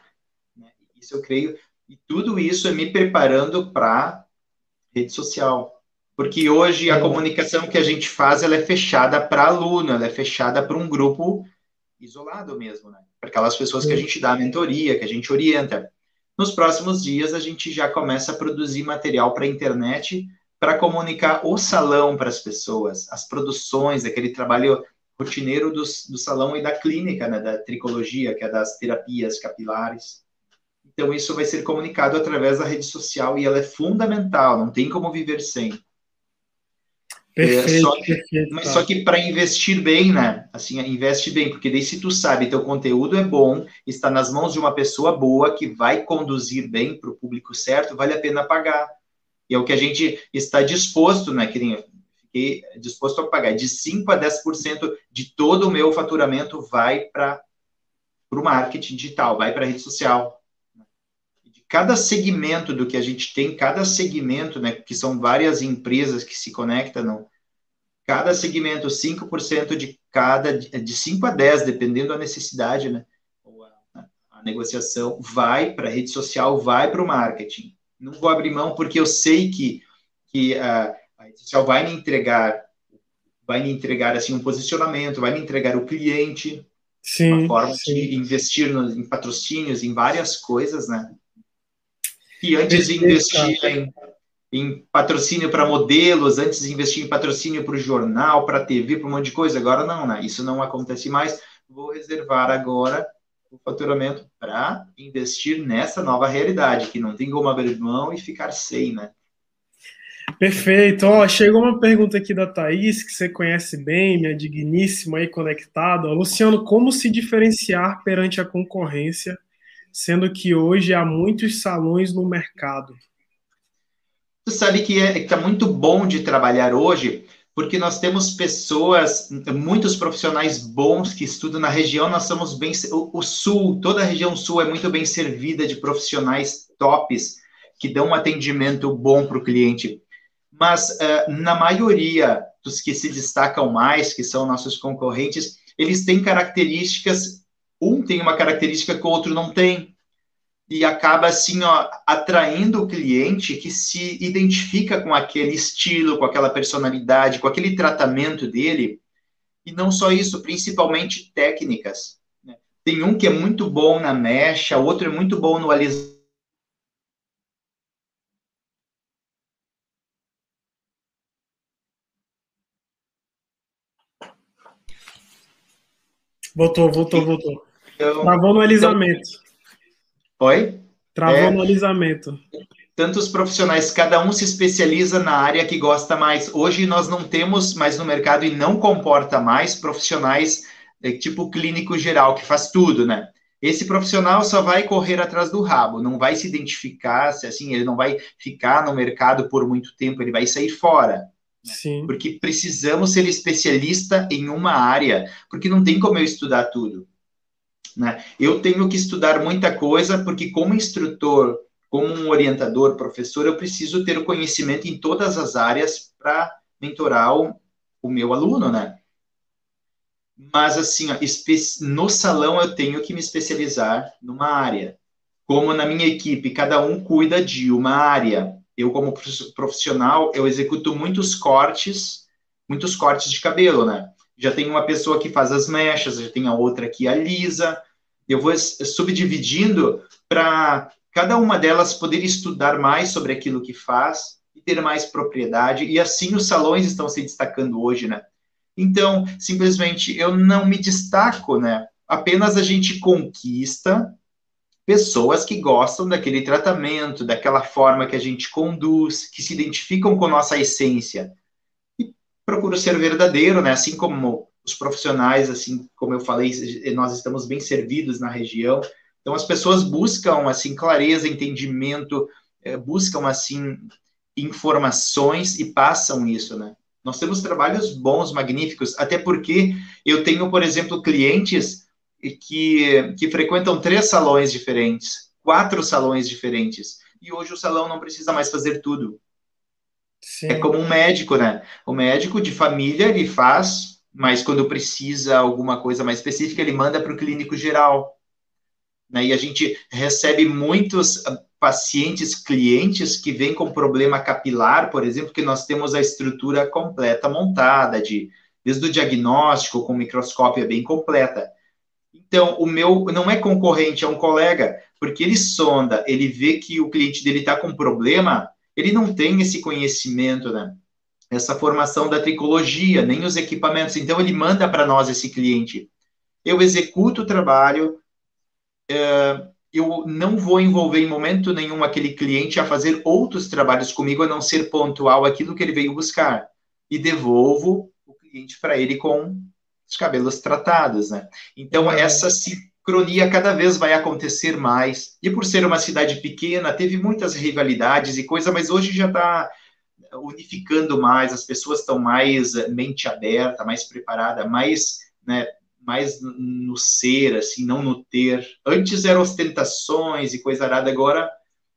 Né? Isso eu creio. E tudo isso é me preparando para rede social. Porque hoje a é. comunicação que a gente faz ela é fechada para aluno, ela é fechada para um grupo isolado mesmo, né? Para aquelas pessoas que a gente dá a mentoria, que a gente orienta. Nos próximos dias a gente já começa a produzir material para a internet para comunicar o salão para as pessoas, as produções, aquele trabalho rotineiro do, do salão e da clínica, né, da tricologia, que é das terapias capilares. Então, isso vai ser comunicado através da rede social e ela é fundamental, não tem como viver sem. Perfeito, é, só que, perfeito, mas tá. só que para investir bem, né? Assim, investe bem, porque daí se tu sabe teu conteúdo é bom, está nas mãos de uma pessoa boa que vai conduzir bem para o público certo, vale a pena pagar. E é o que a gente está disposto, né? Que nem fiquei disposto a pagar. De 5 a 10% de todo o meu faturamento vai para o marketing digital, vai para a rede social cada segmento do que a gente tem, cada segmento, né, que são várias empresas que se conectam, não, cada segmento, 5% de cada, de 5 a 10, dependendo da necessidade, né, a, a negociação, vai para a rede social, vai para o marketing. Não vou abrir mão porque eu sei que, que a, a rede social vai me entregar, vai me entregar, assim, um posicionamento, vai me entregar o cliente, sim, uma forma sim. de investir no, em patrocínios, em várias coisas, né, que antes investia em, em patrocínio para modelos, antes investia em patrocínio para o jornal, para a TV, para um monte de coisa. Agora não, né? Isso não acontece mais. Vou reservar agora o faturamento para investir nessa nova realidade, que não tem como abrir mão e ficar sem, né? Perfeito. Ó, chegou uma pergunta aqui da Thaís, que você conhece bem, minha digníssima aí conectada. Luciano, como se diferenciar perante a concorrência sendo que hoje há muitos salões no mercado. Você sabe que é, está muito bom de trabalhar hoje, porque nós temos pessoas, muitos profissionais bons que estudam na região, nós somos bem, o, o sul, toda a região sul é muito bem servida de profissionais tops, que dão um atendimento bom para o cliente. Mas, uh, na maioria dos que se destacam mais, que são nossos concorrentes, eles têm características um tem uma característica que o outro não tem. E acaba assim, ó, atraindo o cliente que se identifica com aquele estilo, com aquela personalidade, com aquele tratamento dele. E não só isso, principalmente técnicas. Né? Tem um que é muito bom na mecha, outro é muito bom no alisamento Voltou, voltou, voltou. Então, Travou no alisamento. Então... Oi? Travou é... no alisamento. Tantos profissionais, cada um se especializa na área que gosta mais. Hoje nós não temos mais no mercado e não comporta mais profissionais é, tipo clínico geral, que faz tudo, né? Esse profissional só vai correr atrás do rabo, não vai se identificar, assim, ele não vai ficar no mercado por muito tempo, ele vai sair fora. Sim. Porque precisamos ser especialista em uma área, porque não tem como eu estudar tudo. Né? Eu tenho que estudar muita coisa, porque como instrutor, como um orientador, professor, eu preciso ter o conhecimento em todas as áreas para mentorar o, o meu aluno, né? Mas, assim, ó, no salão eu tenho que me especializar numa área. Como na minha equipe, cada um cuida de uma área. Eu, como profissional, eu executo muitos cortes, muitos cortes de cabelo, né? Já tem uma pessoa que faz as mechas, já tem a outra que alisa. Eu vou subdividindo para cada uma delas poder estudar mais sobre aquilo que faz e ter mais propriedade. E assim os salões estão se destacando hoje, né? Então, simplesmente, eu não me destaco, né? Apenas a gente conquista pessoas que gostam daquele tratamento, daquela forma que a gente conduz, que se identificam com nossa essência. E procuro ser verdadeiro, né? Assim como os profissionais, assim como eu falei, nós estamos bem servidos na região. Então as pessoas buscam assim clareza, entendimento, eh, buscam assim informações e passam isso, né? Nós temos trabalhos bons, magníficos, até porque eu tenho, por exemplo, clientes que, que frequentam três salões diferentes, quatro salões diferentes, e hoje o salão não precisa mais fazer tudo. Sim. É como um médico, né? O médico de família ele faz, mas quando precisa alguma coisa mais específica, ele manda para o clínico geral. Né? E a gente recebe muitos pacientes, clientes que vêm com problema capilar, por exemplo, que nós temos a estrutura completa montada, de, desde o diagnóstico com microscópio é bem completa. Então, o meu não é concorrente, é um colega, porque ele sonda, ele vê que o cliente dele está com problema, ele não tem esse conhecimento, né? Essa formação da tricologia, nem os equipamentos. Então, ele manda para nós esse cliente. Eu executo o trabalho, uh, eu não vou envolver em momento nenhum aquele cliente a fazer outros trabalhos comigo, a não ser pontual aquilo que ele veio buscar. E devolvo o cliente para ele com os cabelos tratados, né? Então, essa sincronia cada vez vai acontecer mais. E por ser uma cidade pequena, teve muitas rivalidades e coisa, mas hoje já está unificando mais, as pessoas estão mais mente aberta, mais preparada, mais né, mais no ser, assim, não no ter. Antes eram ostentações e coisa arada, agora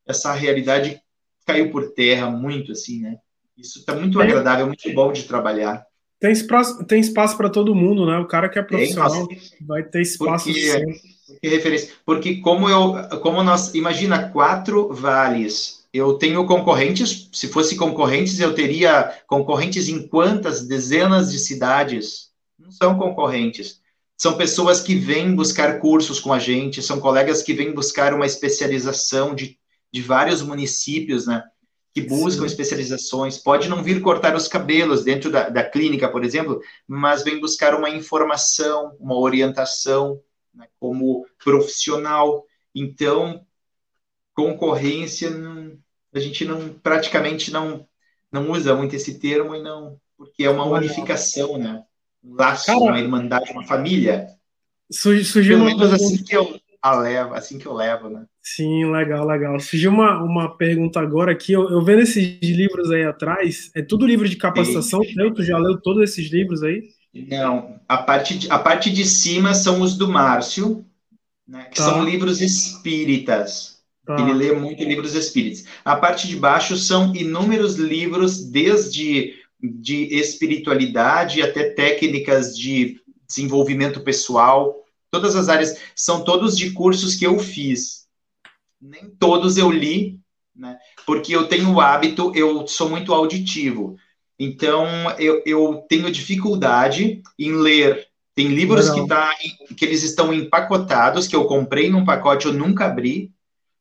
essa realidade caiu por terra muito, assim, né? Isso está muito tem, agradável, muito bom de trabalhar. Tem espaço, tem espaço para todo mundo, né? O cara que é profissional tem, vai ter espaço porque, porque, referência, porque como eu, como nós, imagina quatro vales. Eu tenho concorrentes, se fosse concorrentes, eu teria concorrentes em quantas dezenas de cidades? Não são concorrentes são pessoas que vêm buscar cursos com a gente, são colegas que vêm buscar uma especialização de, de vários municípios, né? Que buscam Sim. especializações. Pode não vir cortar os cabelos dentro da, da clínica, por exemplo, mas vem buscar uma informação, uma orientação né, como profissional. Então, concorrência, não, a gente não praticamente não, não usa muito esse termo e não, porque é uma unificação, né? um laço, Cara, uma irmandade, uma família. Surgiu Pelo menos assim que eu a levo, assim que eu levo, né? Sim, legal, legal. Surgiu uma, uma pergunta agora aqui. Eu, eu vendo esses livros aí atrás, é tudo livro de capacitação, né? Tu já leu todos esses livros aí? Não, a parte de, a parte de cima são os do Márcio, né, que tá. são livros espíritas. Tá. Ele lê muito livros espíritas. A parte de baixo são inúmeros livros, desde de espiritualidade até técnicas de desenvolvimento pessoal. Todas as áreas são todos de cursos que eu fiz. Nem todos eu li, né? Porque eu tenho o hábito, eu sou muito auditivo. Então, eu, eu tenho dificuldade em ler. Tem livros que, tá, que eles estão empacotados, que eu comprei num pacote, eu nunca abri,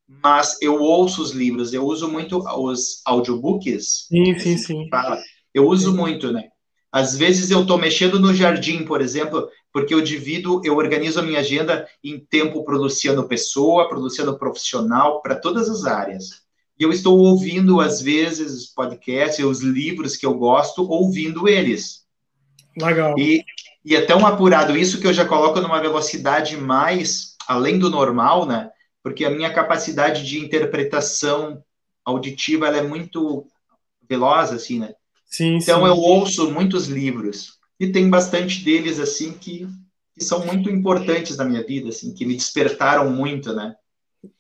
mas eu ouço os livros, eu uso muito os audiobooks. Sim, sim, sim. Fala. Eu uso muito, né? Às vezes eu estou mexendo no jardim, por exemplo, porque eu divido, eu organizo a minha agenda em tempo para o Luciano Pessoa, para o Luciano Profissional, para todas as áreas. E eu estou ouvindo, às vezes, podcasts, os livros que eu gosto, ouvindo eles. Legal. E, e é tão apurado isso que eu já coloco numa velocidade mais além do normal, né? Porque a minha capacidade de interpretação auditiva ela é muito veloz, assim, né? Sim, então sim. eu ouço muitos livros e tem bastante deles assim que, que são muito importantes na minha vida, assim, que me despertaram muito, né?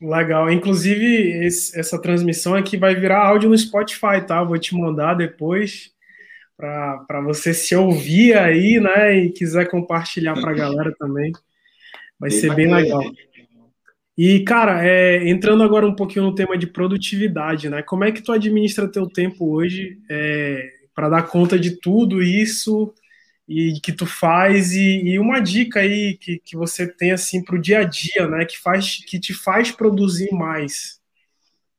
Legal. Inclusive, esse, essa transmissão aqui vai virar áudio no Spotify, tá? Vou te mandar depois para você se ouvir aí, né? E quiser compartilhar para a galera também. Vai bem ser bacana. bem legal. E, cara, é, entrando agora um pouquinho no tema de produtividade, né? Como é que tu administra teu tempo hoje é, para dar conta de tudo isso e que tu faz e, e uma dica aí que, que você tem assim para o dia a dia, né? Que faz que te faz produzir mais.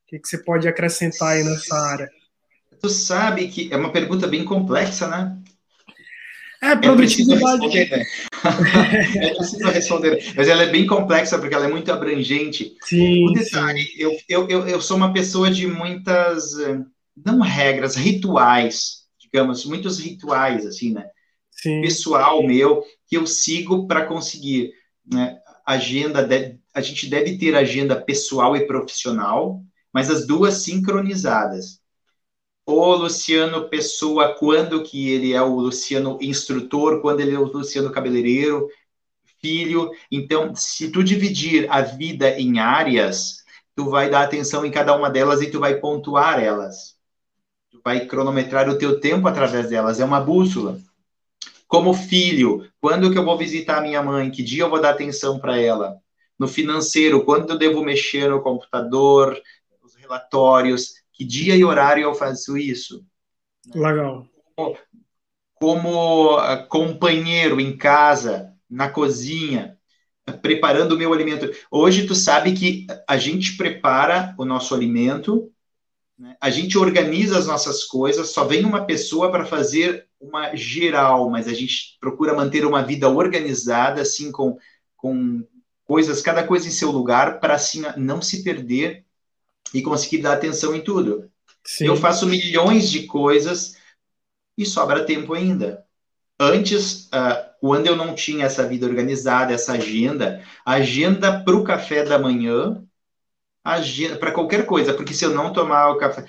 O que, que você pode acrescentar aí nessa área? Tu sabe que é uma pergunta bem complexa, né? É, produtividade. É preciso responder, né? é preciso responder. Mas ela é bem complexa porque ela é muito abrangente. Sim. O detalhe, eu, eu, eu, eu sou uma pessoa de muitas, não regras, rituais, digamos, muitos rituais, assim, né? Sim. pessoal meu que eu sigo para conseguir né, agenda a gente deve ter agenda pessoal e profissional mas as duas sincronizadas o Luciano Pessoa quando que ele é o Luciano instrutor quando ele é o Luciano cabeleireiro filho então se tu dividir a vida em áreas tu vai dar atenção em cada uma delas e tu vai pontuar elas vai cronometrar o teu tempo através delas é uma bússola como filho, quando que eu vou visitar minha mãe? Que dia eu vou dar atenção para ela? No financeiro, quando eu devo mexer no computador, os relatórios, que dia e horário eu faço isso? Legal. Como, como ah, companheiro em casa, na cozinha, preparando o meu alimento. Hoje tu sabe que a gente prepara o nosso alimento, né? a gente organiza as nossas coisas, só vem uma pessoa para fazer uma geral, mas a gente procura manter uma vida organizada, assim, com, com coisas, cada coisa em seu lugar, para assim não se perder e conseguir dar atenção em tudo. Sim. Eu faço milhões de coisas e sobra tempo ainda. Antes, uh, quando eu não tinha essa vida organizada, essa agenda, agenda para o café da manhã para qualquer coisa, porque se eu não tomar o café.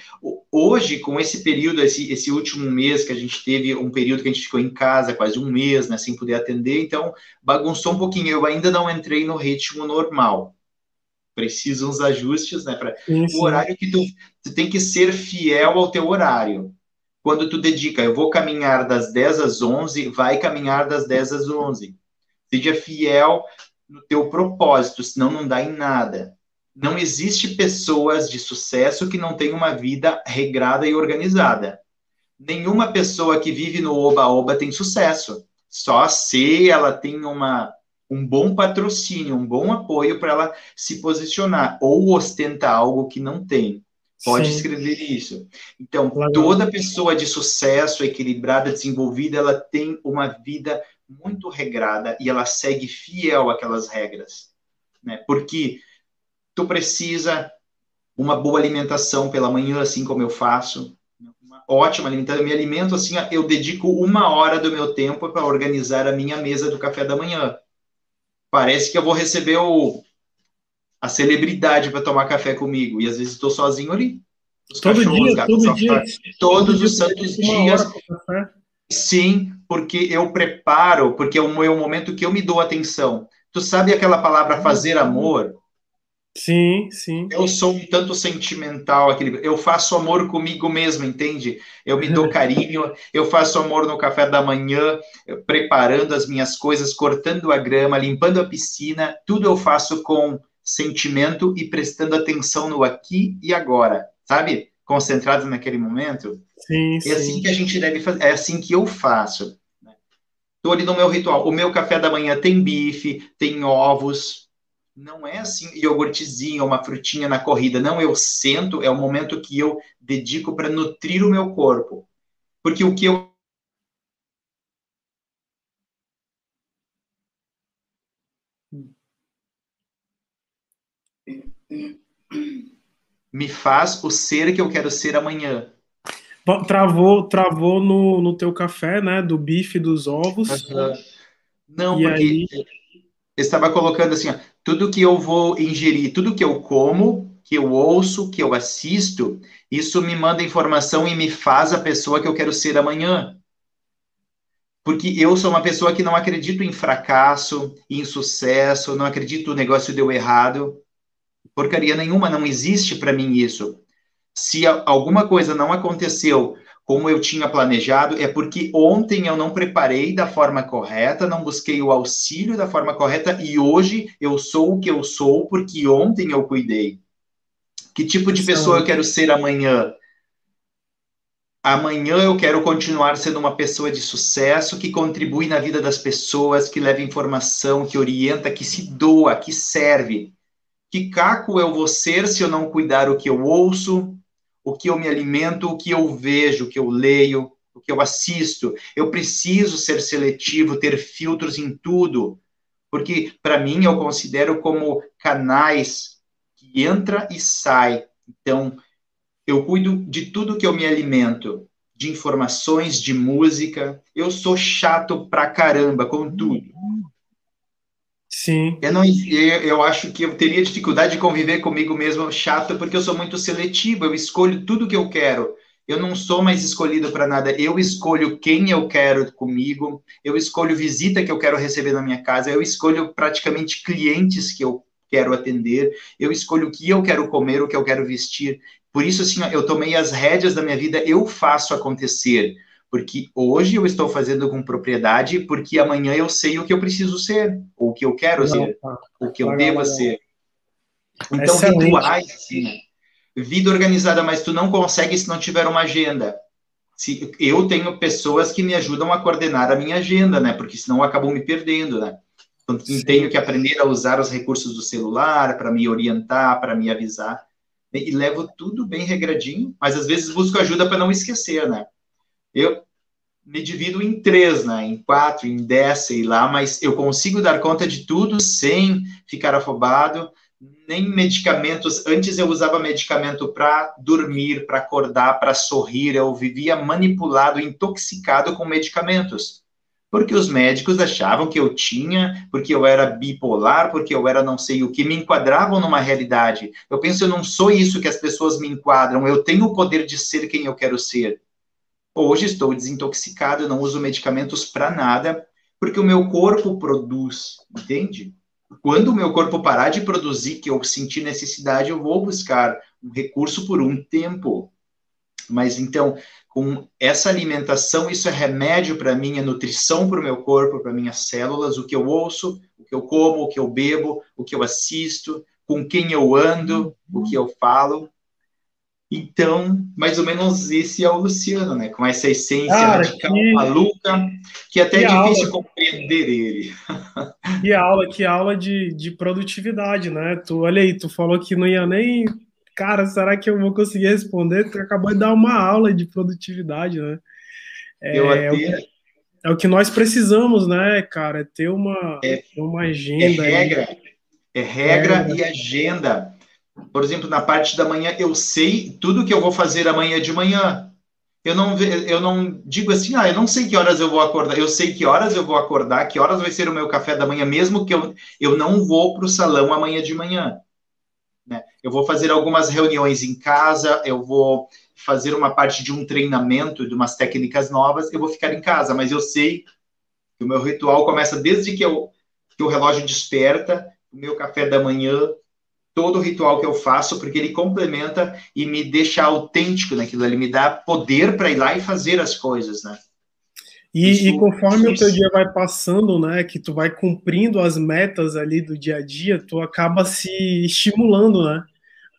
Hoje, com esse período, esse, esse último mês que a gente teve, um período que a gente ficou em casa, quase um mês, né, sem poder atender, então bagunçou um pouquinho. Eu ainda não entrei no ritmo normal. Precisam uns ajustes, né? Para o horário que tu, tu tem que ser fiel ao teu horário. Quando tu dedica, eu vou caminhar das 10 às 11, vai caminhar das 10 às 11. Seja fiel no teu propósito, senão não dá em nada não existe pessoas de sucesso que não tenham uma vida regrada e organizada. Nenhuma pessoa que vive no oba-oba tem sucesso. Só se ela tem uma, um bom patrocínio, um bom apoio para ela se posicionar ou ostenta algo que não tem. Pode Sim. escrever isso. Então, toda pessoa de sucesso, equilibrada, desenvolvida, ela tem uma vida muito regrada e ela segue fiel àquelas regras. Né? Porque tu precisa uma boa alimentação pela manhã, assim como eu faço, uma ótima alimentação. Eu me alimento assim, eu dedico uma hora do meu tempo para organizar a minha mesa do café da manhã. Parece que eu vou receber o, a celebridade para tomar café comigo, e às vezes estou sozinho ali. Os todo dia, gatos, todo dia, todos os santos dias. Sim, porque eu preparo, porque é o meu momento que eu me dou atenção. Tu sabe aquela palavra fazer amor? Sim, sim. Eu sou um tanto sentimental, aquele, eu faço amor comigo mesmo, entende? Eu me dou carinho, eu faço amor no café da manhã, preparando as minhas coisas, cortando a grama, limpando a piscina, tudo eu faço com sentimento e prestando atenção no aqui e agora, sabe? Concentrado naquele momento. Sim, é sim. assim que a gente deve fazer, é assim que eu faço. Estou ali no meu ritual. O meu café da manhã tem bife, tem ovos, não é assim iogurtezinho, uma frutinha na corrida. Não, eu sento, é o momento que eu dedico para nutrir o meu corpo. Porque o que eu me faz o ser que eu quero ser amanhã. Bom, travou, travou no, no teu café, né? Do bife dos ovos. Uhum. Não, e porque aí... eu estava colocando assim, ó, tudo que eu vou ingerir, tudo que eu como, que eu ouço, que eu assisto, isso me manda informação e me faz a pessoa que eu quero ser amanhã. Porque eu sou uma pessoa que não acredito em fracasso, em sucesso, não acredito o negócio deu errado. Porcaria nenhuma, não existe para mim isso. Se alguma coisa não aconteceu como eu tinha planejado, é porque ontem eu não preparei da forma correta, não busquei o auxílio da forma correta e hoje eu sou o que eu sou porque ontem eu cuidei. Que tipo de pessoa eu quero ser amanhã? Amanhã eu quero continuar sendo uma pessoa de sucesso, que contribui na vida das pessoas, que leva informação, que orienta, que se doa, que serve. Que caco eu vou ser se eu não cuidar o que eu ouço, o que eu me alimento, o que eu vejo, o que eu leio, o que eu assisto. Eu preciso ser seletivo, ter filtros em tudo, porque para mim eu considero como canais que entra e sai. Então, eu cuido de tudo que eu me alimento, de informações, de música. Eu sou chato pra caramba com tudo. Sim. Eu, não, eu, eu acho que eu teria dificuldade de conviver comigo mesmo chato, porque eu sou muito seletivo, eu escolho tudo que eu quero. Eu não sou mais escolhido para nada. Eu escolho quem eu quero comigo, eu escolho visita que eu quero receber na minha casa, eu escolho praticamente clientes que eu quero atender, eu escolho o que eu quero comer, o que eu quero vestir. Por isso, assim, eu tomei as rédeas da minha vida, eu faço acontecer. Porque hoje eu estou fazendo com propriedade, porque amanhã eu sei o que eu preciso ser, ou o que eu quero ser, tá. o que eu devo ser. Então, Excelente. rituais, assim, né? Vida organizada, mas tu não consegue se não tiver uma agenda. Se, eu tenho pessoas que me ajudam a coordenar a minha agenda, né? Porque senão eu acabo me perdendo, né? Então, tenho que aprender a usar os recursos do celular para me orientar, para me avisar e levo tudo bem regradinho, mas às vezes busco ajuda para não esquecer, né? Eu me divido em três, né? Em quatro, em dez, sei lá, mas eu consigo dar conta de tudo sem ficar afobado, nem medicamentos. Antes eu usava medicamento para dormir, para acordar, para sorrir. Eu vivia manipulado, intoxicado com medicamentos porque os médicos achavam que eu tinha, porque eu era bipolar, porque eu era não sei o que, me enquadravam numa realidade. Eu penso, eu não sou isso que as pessoas me enquadram, eu tenho o poder de ser quem eu quero ser. Hoje estou desintoxicado, não uso medicamentos para nada, porque o meu corpo produz, entende? Quando o meu corpo parar de produzir, que eu sentir necessidade, eu vou buscar um recurso por um tempo. Mas então, com essa alimentação, isso é remédio para mim, é nutrição para o meu corpo, para minhas células, o que eu ouço, o que eu como, o que eu bebo, o que eu assisto, com quem eu ando, o que eu falo. Então, mais ou menos esse é o Luciano, né? Com essa essência Cara, radical, que... maluca, que é até que é difícil aula... compreender ele. Que aula, que aula de, de produtividade, né? Tu, olha aí, tu falou que não ia nem cara, será que eu vou conseguir responder? Tu acabou de dar uma aula de produtividade, né? É, eu é, o que, é o que nós precisamos, né, cara? É ter uma, é, uma agenda. É regra, é regra e agenda. Por exemplo, na parte da manhã, eu sei tudo que eu vou fazer amanhã de manhã. Eu não, eu não digo assim, ah, eu não sei que horas eu vou acordar. Eu sei que horas eu vou acordar, que horas vai ser o meu café da manhã, mesmo que eu, eu não vou para o salão amanhã de manhã. Né? Eu vou fazer algumas reuniões em casa, eu vou fazer uma parte de um treinamento de umas técnicas novas, eu vou ficar em casa, mas eu sei que o meu ritual começa desde que, eu, que o relógio desperta, o meu café da manhã, todo o ritual que eu faço, porque ele complementa e me deixa autêntico naquilo, ele me dá poder para ir lá e fazer as coisas, né? E, isso, e conforme isso. o teu dia vai passando, né, que tu vai cumprindo as metas ali do dia a dia, tu acaba se estimulando, né?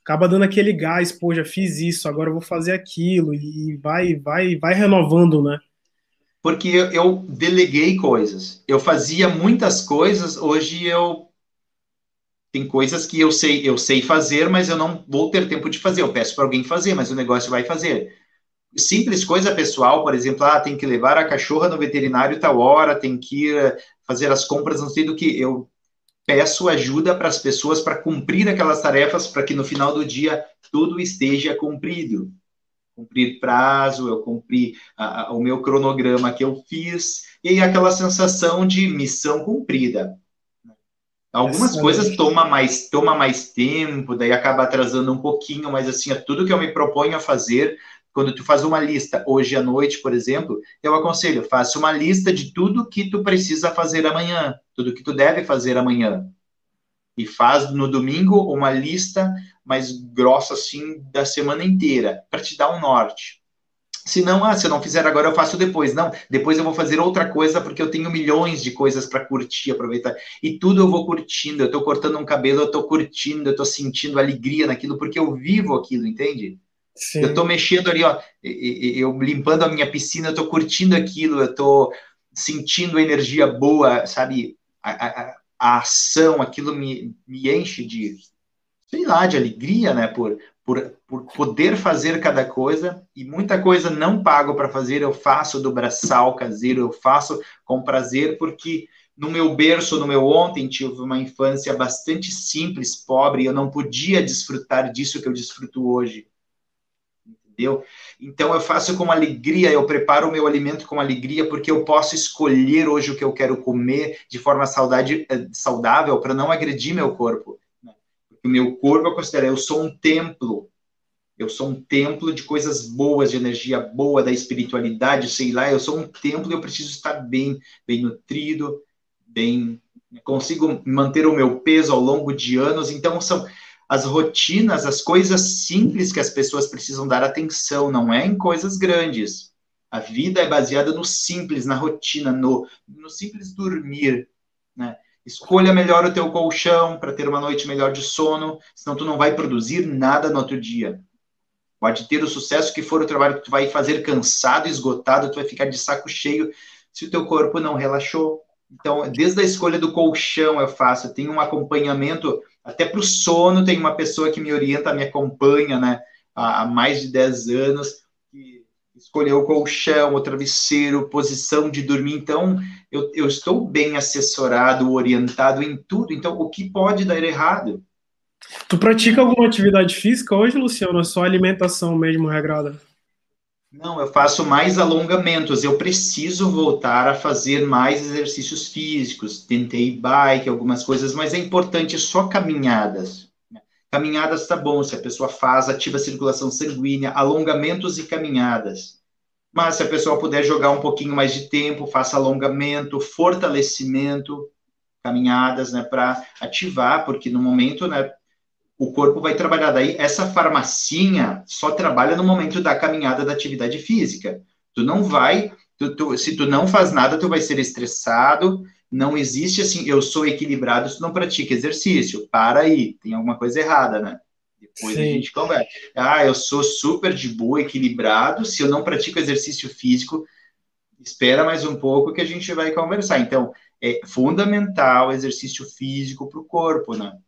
Acaba dando aquele gás, pô, já fiz isso, agora eu vou fazer aquilo e vai, vai, vai renovando, né? Porque eu, eu deleguei coisas. Eu fazia muitas coisas, hoje eu tem coisas que eu sei, eu sei fazer, mas eu não vou ter tempo de fazer. Eu peço para alguém fazer, mas o negócio vai fazer simples coisa pessoal, por exemplo, ah, tem que levar a cachorra no veterinário tal hora, tem que ir eh, fazer as compras, não sei do que. Eu peço ajuda para as pessoas para cumprir aquelas tarefas, para que no final do dia tudo esteja cumprido. Cumprir prazo, eu cumpri a, a, o meu cronograma que eu fiz, e aquela sensação de missão cumprida. Algumas coisas toma mais, toma mais tempo, daí acaba atrasando um pouquinho, mas assim, é tudo que eu me proponho a fazer, quando tu faz uma lista hoje à noite, por exemplo, eu aconselho, faça uma lista de tudo que tu precisa fazer amanhã, tudo que tu deve fazer amanhã. E faz no domingo uma lista mais grossa assim da semana inteira, para te dar um norte. Se não, ah, se eu não fizer agora, eu faço depois. Não, depois eu vou fazer outra coisa porque eu tenho milhões de coisas para curtir, aproveitar. E tudo eu vou curtindo. Eu estou cortando um cabelo, eu estou curtindo, eu estou sentindo alegria naquilo porque eu vivo aquilo, entende? Sim. Eu estou mexendo ali, ó, eu limpando a minha piscina, eu estou curtindo aquilo, eu estou sentindo energia boa, sabe? A, a, a, ação, aquilo me, me enche de, sei lá, de alegria, né? Por, por, por poder fazer cada coisa e muita coisa não pago para fazer, eu faço do braçal caseiro, eu faço com prazer, porque no meu berço, no meu ontem, tive uma infância bastante simples, pobre, e eu não podia desfrutar disso que eu desfruto hoje entendeu? Então eu faço com alegria, eu preparo o meu alimento com alegria, porque eu posso escolher hoje o que eu quero comer de forma saudade, eh, saudável para não agredir meu corpo. O meu corpo eu considero, eu sou um templo. Eu sou um templo de coisas boas, de energia boa, da espiritualidade, sei lá. Eu sou um templo e eu preciso estar bem, bem nutrido, bem. Consigo manter o meu peso ao longo de anos. Então, são, as rotinas, as coisas simples que as pessoas precisam dar atenção, não é em coisas grandes. A vida é baseada no simples, na rotina, no, no simples dormir, né? Escolha melhor o teu colchão para ter uma noite melhor de sono, senão tu não vai produzir nada no outro dia. Pode ter o sucesso que for o trabalho que tu vai fazer cansado, esgotado, tu vai ficar de saco cheio se o teu corpo não relaxou. Então, desde a escolha do colchão eu faço, eu tenho um acompanhamento até para o sono, tem uma pessoa que me orienta, me acompanha, né, há, mais de 10 anos, que escolheu o colchão, o travesseiro, posição de dormir. Então, eu, eu estou bem assessorado, orientado em tudo. Então, o que pode dar errado? Tu pratica alguma atividade física hoje, Luciano? É só alimentação mesmo regrada? Não, eu faço mais alongamentos. Eu preciso voltar a fazer mais exercícios físicos. Tentei bike, algumas coisas, mas é importante só caminhadas. Caminhadas tá bom, se a pessoa faz, ativa a circulação sanguínea, alongamentos e caminhadas. Mas se a pessoa puder jogar um pouquinho mais de tempo, faça alongamento, fortalecimento, caminhadas, né, para ativar, porque no momento, né, o corpo vai trabalhar. Daí, essa farmacinha só trabalha no momento da caminhada da atividade física. Tu não vai, tu, tu, se tu não faz nada, tu vai ser estressado. Não existe assim, eu sou equilibrado se não pratica exercício. Para aí, tem alguma coisa errada, né? Depois Sim. a gente conversa. Ah, eu sou super de boa, equilibrado. Se eu não pratico exercício físico, espera mais um pouco que a gente vai conversar. Então, é fundamental exercício físico para o corpo, né?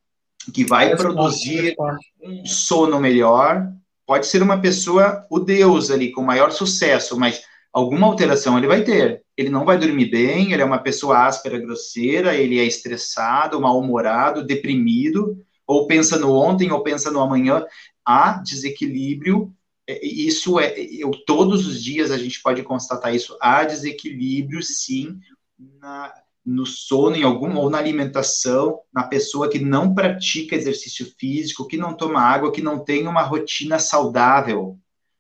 que vai produzir um sono melhor. Pode ser uma pessoa, o Deus ali, com maior sucesso, mas alguma alteração ele vai ter. Ele não vai dormir bem, ele é uma pessoa áspera, grosseira, ele é estressado, mal-humorado, deprimido, ou pensa no ontem, ou pensa no amanhã. Há desequilíbrio, isso é, eu, todos os dias a gente pode constatar isso, há desequilíbrio, sim, na, no sono, em algum ou na alimentação, na pessoa que não pratica exercício físico, que não toma água, que não tem uma rotina saudável.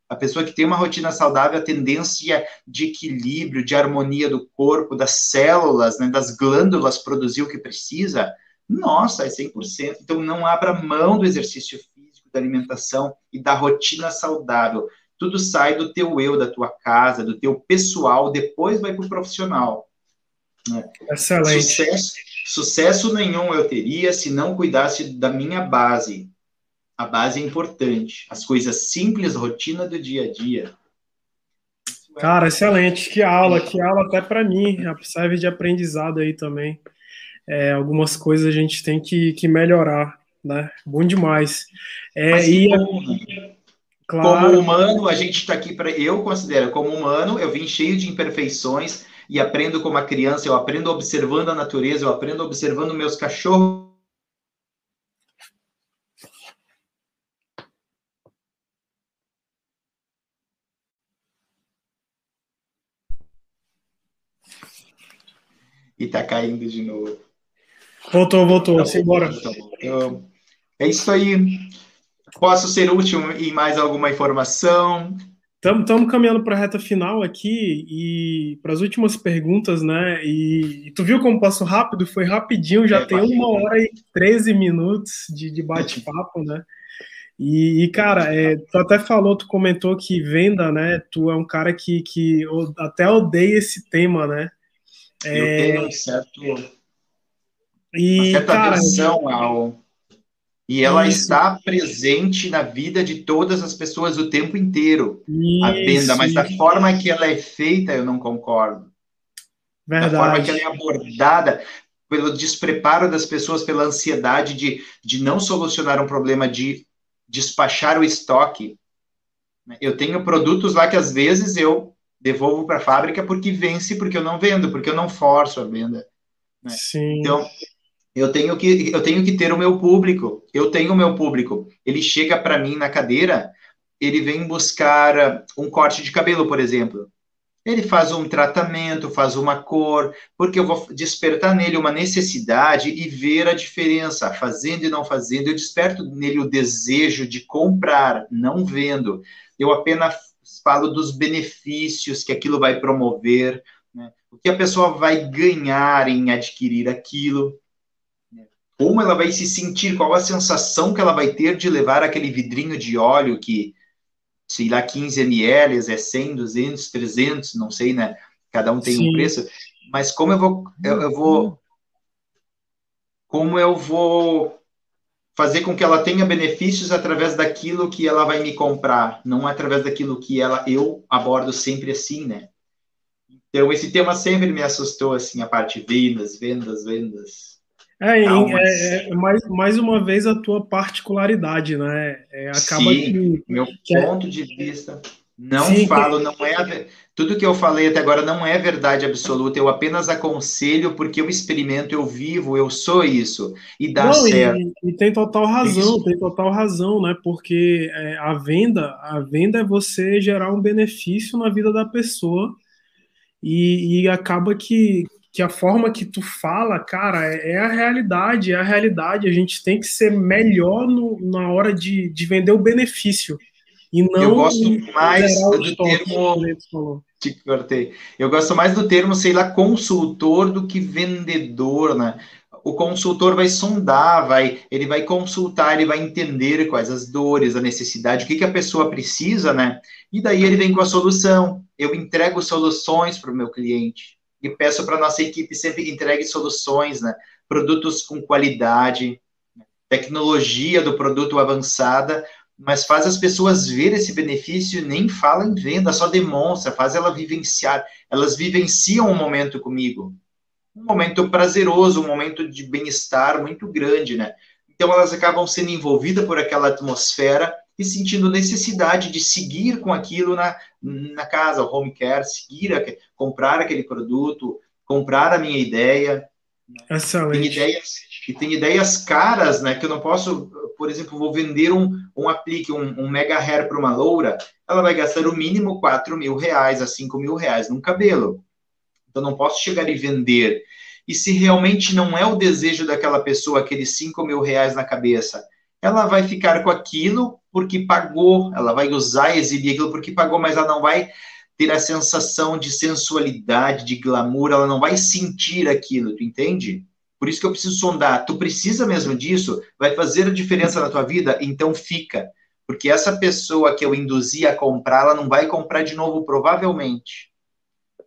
A pessoa que tem uma rotina saudável, a tendência de equilíbrio, de harmonia do corpo, das células, né, das glândulas produzir o que precisa, nossa, é 100%. Então, não abra mão do exercício físico, da alimentação e da rotina saudável. Tudo sai do teu eu, da tua casa, do teu pessoal, depois vai para o profissional. Né? Excelente. Sucesso, sucesso nenhum eu teria se não cuidasse da minha base. A base é importante. As coisas simples, rotina do dia a dia. Cara, excelente. Que aula, que aula até para mim. Serve de aprendizado aí também. É, algumas coisas a gente tem que, que melhorar, né? Bom demais. É, e como, claro. como humano, a gente está aqui para. Eu considero, como humano, eu vim cheio de imperfeições e aprendo como a criança, eu aprendo observando a natureza, eu aprendo observando meus cachorros. E tá caindo de novo. Voltou, voltou. Tá embora. Então, é isso aí. Posso ser útil em mais alguma informação? Estamos caminhando para a reta final aqui e para as últimas perguntas, né? E, e, tu viu como passou rápido? Foi rapidinho, já é, tem uma hora e 13 minutos de, de bate-papo, né? E, e cara, é, tu até falou, tu comentou que venda, né? Tu é um cara que, que até odeia esse tema, né? É, Eu tenho um certo, e, uma certa cara, ao e ela isso. está presente na vida de todas as pessoas o tempo inteiro, isso, a venda, mas da forma que ela é feita, eu não concordo. Verdade. Da forma que ela é abordada, pelo despreparo das pessoas, pela ansiedade de, de não solucionar um problema, de despachar o estoque. Eu tenho produtos lá que às vezes eu devolvo para a fábrica porque vence, porque eu não vendo, porque eu não forço a venda. Né? Sim. Então, eu tenho que eu tenho que ter o meu público. Eu tenho o meu público. Ele chega para mim na cadeira, ele vem buscar uh, um corte de cabelo, por exemplo. Ele faz um tratamento, faz uma cor, porque eu vou despertar nele uma necessidade e ver a diferença, fazendo e não fazendo. Eu desperto nele o desejo de comprar, não vendo. Eu apenas falo dos benefícios que aquilo vai promover, né? o que a pessoa vai ganhar em adquirir aquilo como ela vai se sentir, qual a sensação que ela vai ter de levar aquele vidrinho de óleo que, sei lá, 15 ml, é 100, 200, 300, não sei, né? Cada um tem Sim. um preço. Mas como eu vou, eu, eu vou, como eu vou fazer com que ela tenha benefícios através daquilo que ela vai me comprar, não através daquilo que ela eu abordo sempre assim, né? Então esse tema sempre me assustou assim, a parte vendas, vendas, vendas. É, é, é, mais, mais uma vez a tua particularidade, né? É, acaba Sim, que, meu que é ponto de vista. Não Sim, falo, não é. Tudo que eu falei até agora não é verdade absoluta, eu apenas aconselho porque eu experimento, eu vivo, eu sou isso, e dá não, certo. E, e, tem total razão, isso. tem total razão, né? Porque é, a venda, a venda é você gerar um benefício na vida da pessoa e, e acaba que, que a forma que tu fala, cara, é, é, a realidade, é a realidade. A gente tem que ser melhor no, na hora de, de vender o benefício. E não eu gosto mais do termo. Te cortei. Eu gosto mais do termo, sei lá, consultor do que vendedor, né? O consultor vai sondar, vai, ele vai consultar, ele vai entender quais as dores, a necessidade, o que, que a pessoa precisa, né? E daí ele vem com a solução. Eu entrego soluções para o meu cliente e peço para nossa equipe sempre entregue soluções, né? Produtos com qualidade, tecnologia do produto avançada, mas faz as pessoas ver esse benefício, nem fala em venda, só demonstra, faz ela vivenciar. Elas vivenciam um momento comigo, um momento prazeroso, um momento de bem-estar muito grande, né? Então elas acabam sendo envolvidas por aquela atmosfera e sentindo necessidade de seguir com aquilo na, na casa, o home care, seguir, a, comprar aquele produto, comprar a minha ideia. Excelente. Tem ideias, e tem ideias caras, né, que eu não posso, por exemplo, vou vender um, um aplique, um, um mega hair para uma loura, ela vai gastar o mínimo 4 mil reais a 5 mil reais num cabelo. Então, não posso chegar e vender. E se realmente não é o desejo daquela pessoa, aqueles 5 mil reais na cabeça, ela vai ficar com aquilo porque pagou, ela vai usar e exibir aquilo porque pagou, mas ela não vai ter a sensação de sensualidade, de glamour, ela não vai sentir aquilo, tu entende? Por isso que eu preciso sondar. Tu precisa mesmo disso? Vai fazer a diferença na tua vida? Então fica. Porque essa pessoa que eu induzi a comprar, ela não vai comprar de novo, provavelmente.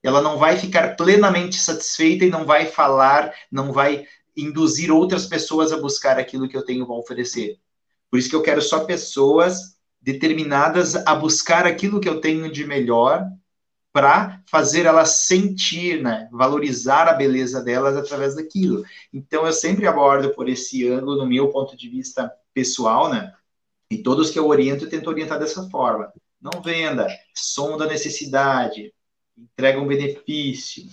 Ela não vai ficar plenamente satisfeita e não vai falar, não vai induzir outras pessoas a buscar aquilo que eu tenho para oferecer. Por isso que eu quero só pessoas determinadas a buscar aquilo que eu tenho de melhor para fazer elas sentir, né, valorizar a beleza delas através daquilo. Então eu sempre abordo por esse ângulo no meu ponto de vista pessoal, né? E todos que eu oriento eu tento orientar dessa forma. Não venda, sonda a necessidade, entrega um benefício,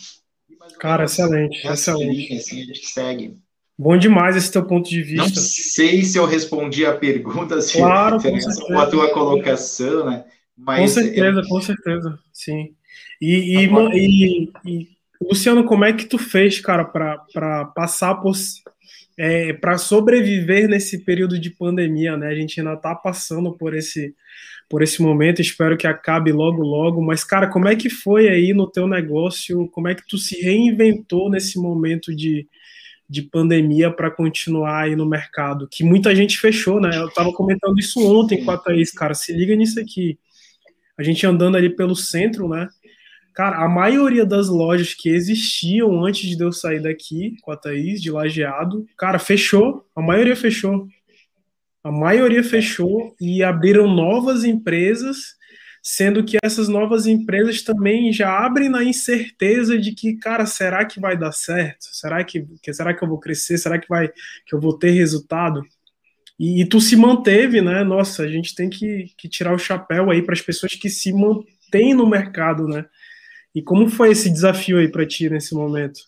Cara, excelente, excelente. Assim, a gente segue. Bom demais esse teu ponto de vista. Não sei se eu respondi a pergunta, se claro, com, a tua colocação, né? Mas com certeza, é... com certeza, sim. E, e, e, e, Luciano, como é que tu fez, cara, para passar por. É, para sobreviver nesse período de pandemia, né? A gente ainda está passando por esse, por esse momento, espero que acabe logo, logo. Mas, cara, como é que foi aí no teu negócio? Como é que tu se reinventou nesse momento de, de pandemia para continuar aí no mercado? Que muita gente fechou, né? Eu estava comentando isso ontem com a Thaís, cara. Se liga nisso aqui. A gente andando ali pelo centro, né? Cara, a maioria das lojas que existiam antes de eu sair daqui com a Thaís, de lajeado, cara, fechou. A maioria fechou. A maioria fechou e abriram novas empresas, sendo que essas novas empresas também já abrem na incerteza de que, cara, será que vai dar certo? Será que, que será que eu vou crescer? Será que vai que eu vou ter resultado? E, e tu se manteve, né? Nossa, a gente tem que, que tirar o chapéu aí para as pessoas que se mantêm no mercado, né? E como foi esse desafio aí para ti nesse momento?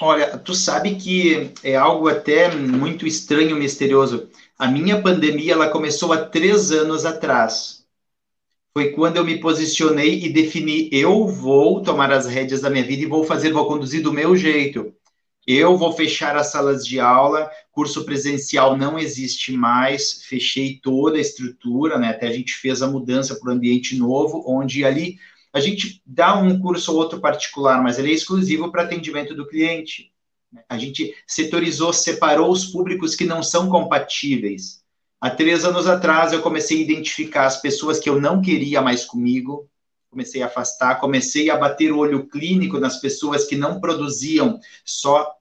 Olha, tu sabe que é algo até muito estranho, misterioso. A minha pandemia ela começou há três anos atrás. Foi quando eu me posicionei e defini: eu vou tomar as rédeas da minha vida e vou fazer, vou conduzir do meu jeito. Eu vou fechar as salas de aula, curso presencial não existe mais, fechei toda a estrutura, né? Até a gente fez a mudança para o ambiente novo, onde ali a gente dá um curso ou outro particular, mas ele é exclusivo para atendimento do cliente. A gente setorizou, separou os públicos que não são compatíveis. Há três anos atrás, eu comecei a identificar as pessoas que eu não queria mais comigo, comecei a afastar, comecei a bater o olho clínico nas pessoas que não produziam, só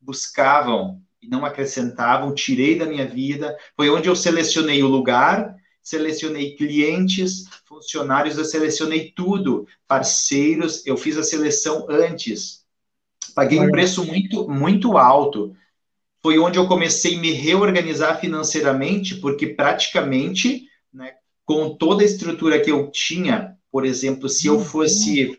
buscavam e não acrescentavam, tirei da minha vida. Foi onde eu selecionei o lugar selecionei clientes, funcionários, eu selecionei tudo, parceiros, eu fiz a seleção antes. Paguei um preço muito, muito alto. Foi onde eu comecei a me reorganizar financeiramente, porque praticamente, né, com toda a estrutura que eu tinha, por exemplo, se eu fosse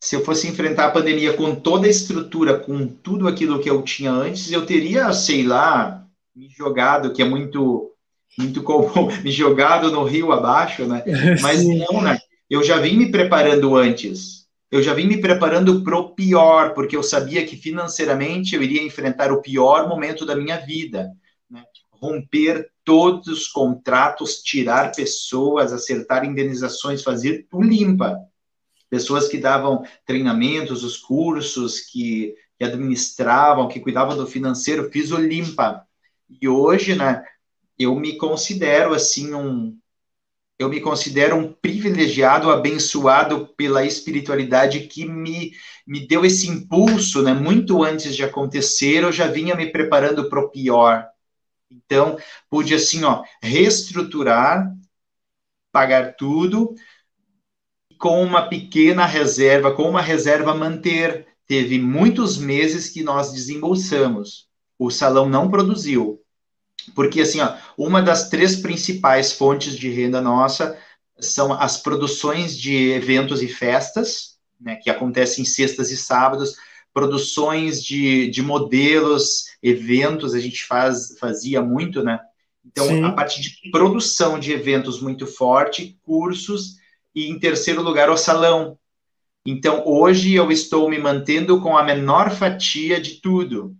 se eu fosse enfrentar a pandemia com toda a estrutura, com tudo aquilo que eu tinha antes, eu teria, sei lá, me jogado, que é muito muito comum, me jogado no rio abaixo, né? Mas não, né? Eu já vim me preparando antes. Eu já vim me preparando para o pior, porque eu sabia que financeiramente eu iria enfrentar o pior momento da minha vida. Né? Romper todos os contratos, tirar pessoas, acertar indenizações, fazer tudo limpa. Pessoas que davam treinamentos, os cursos, que, que administravam, que cuidavam do financeiro, fiz o limpa e hoje, né, eu me considero assim um eu me considero um privilegiado, abençoado pela espiritualidade que me, me deu esse impulso, né? Muito antes de acontecer, eu já vinha me preparando para o pior. Então, pude assim, ó, reestruturar, pagar tudo com uma pequena reserva, com uma reserva manter. Teve muitos meses que nós desembolsamos o salão não produziu. Porque, assim, ó, uma das três principais fontes de renda nossa são as produções de eventos e festas, né, que acontecem sextas e sábados, produções de, de modelos, eventos, a gente faz, fazia muito, né? Então, Sim. a parte de produção de eventos muito forte, cursos, e em terceiro lugar, o salão. Então, hoje eu estou me mantendo com a menor fatia de tudo.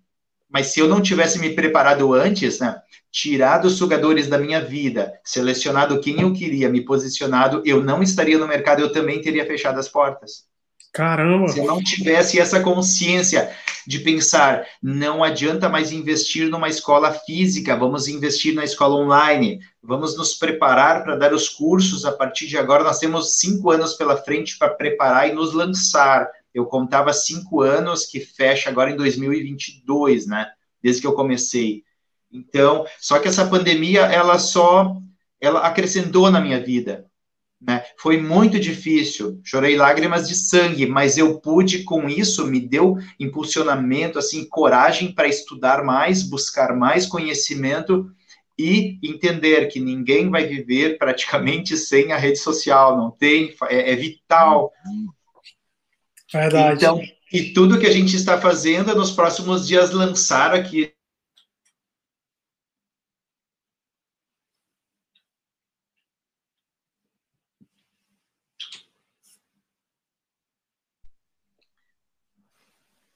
Mas se eu não tivesse me preparado antes, né, tirado os sugadores da minha vida, selecionado quem eu queria, me posicionado, eu não estaria no mercado, eu também teria fechado as portas. Caramba! Se eu não tivesse essa consciência de pensar, não adianta mais investir numa escola física, vamos investir na escola online, vamos nos preparar para dar os cursos a partir de agora. Nós temos cinco anos pela frente para preparar e nos lançar eu contava cinco anos, que fecha agora em 2022, né? Desde que eu comecei. Então, só que essa pandemia, ela só, ela acrescentou na minha vida, né? Foi muito difícil, chorei lágrimas de sangue, mas eu pude com isso, me deu impulsionamento, assim, coragem para estudar mais, buscar mais conhecimento, e entender que ninguém vai viver praticamente sem a rede social, não tem, é, é vital. Verdade. Então, e tudo que a gente está fazendo é nos próximos dias lançar aqui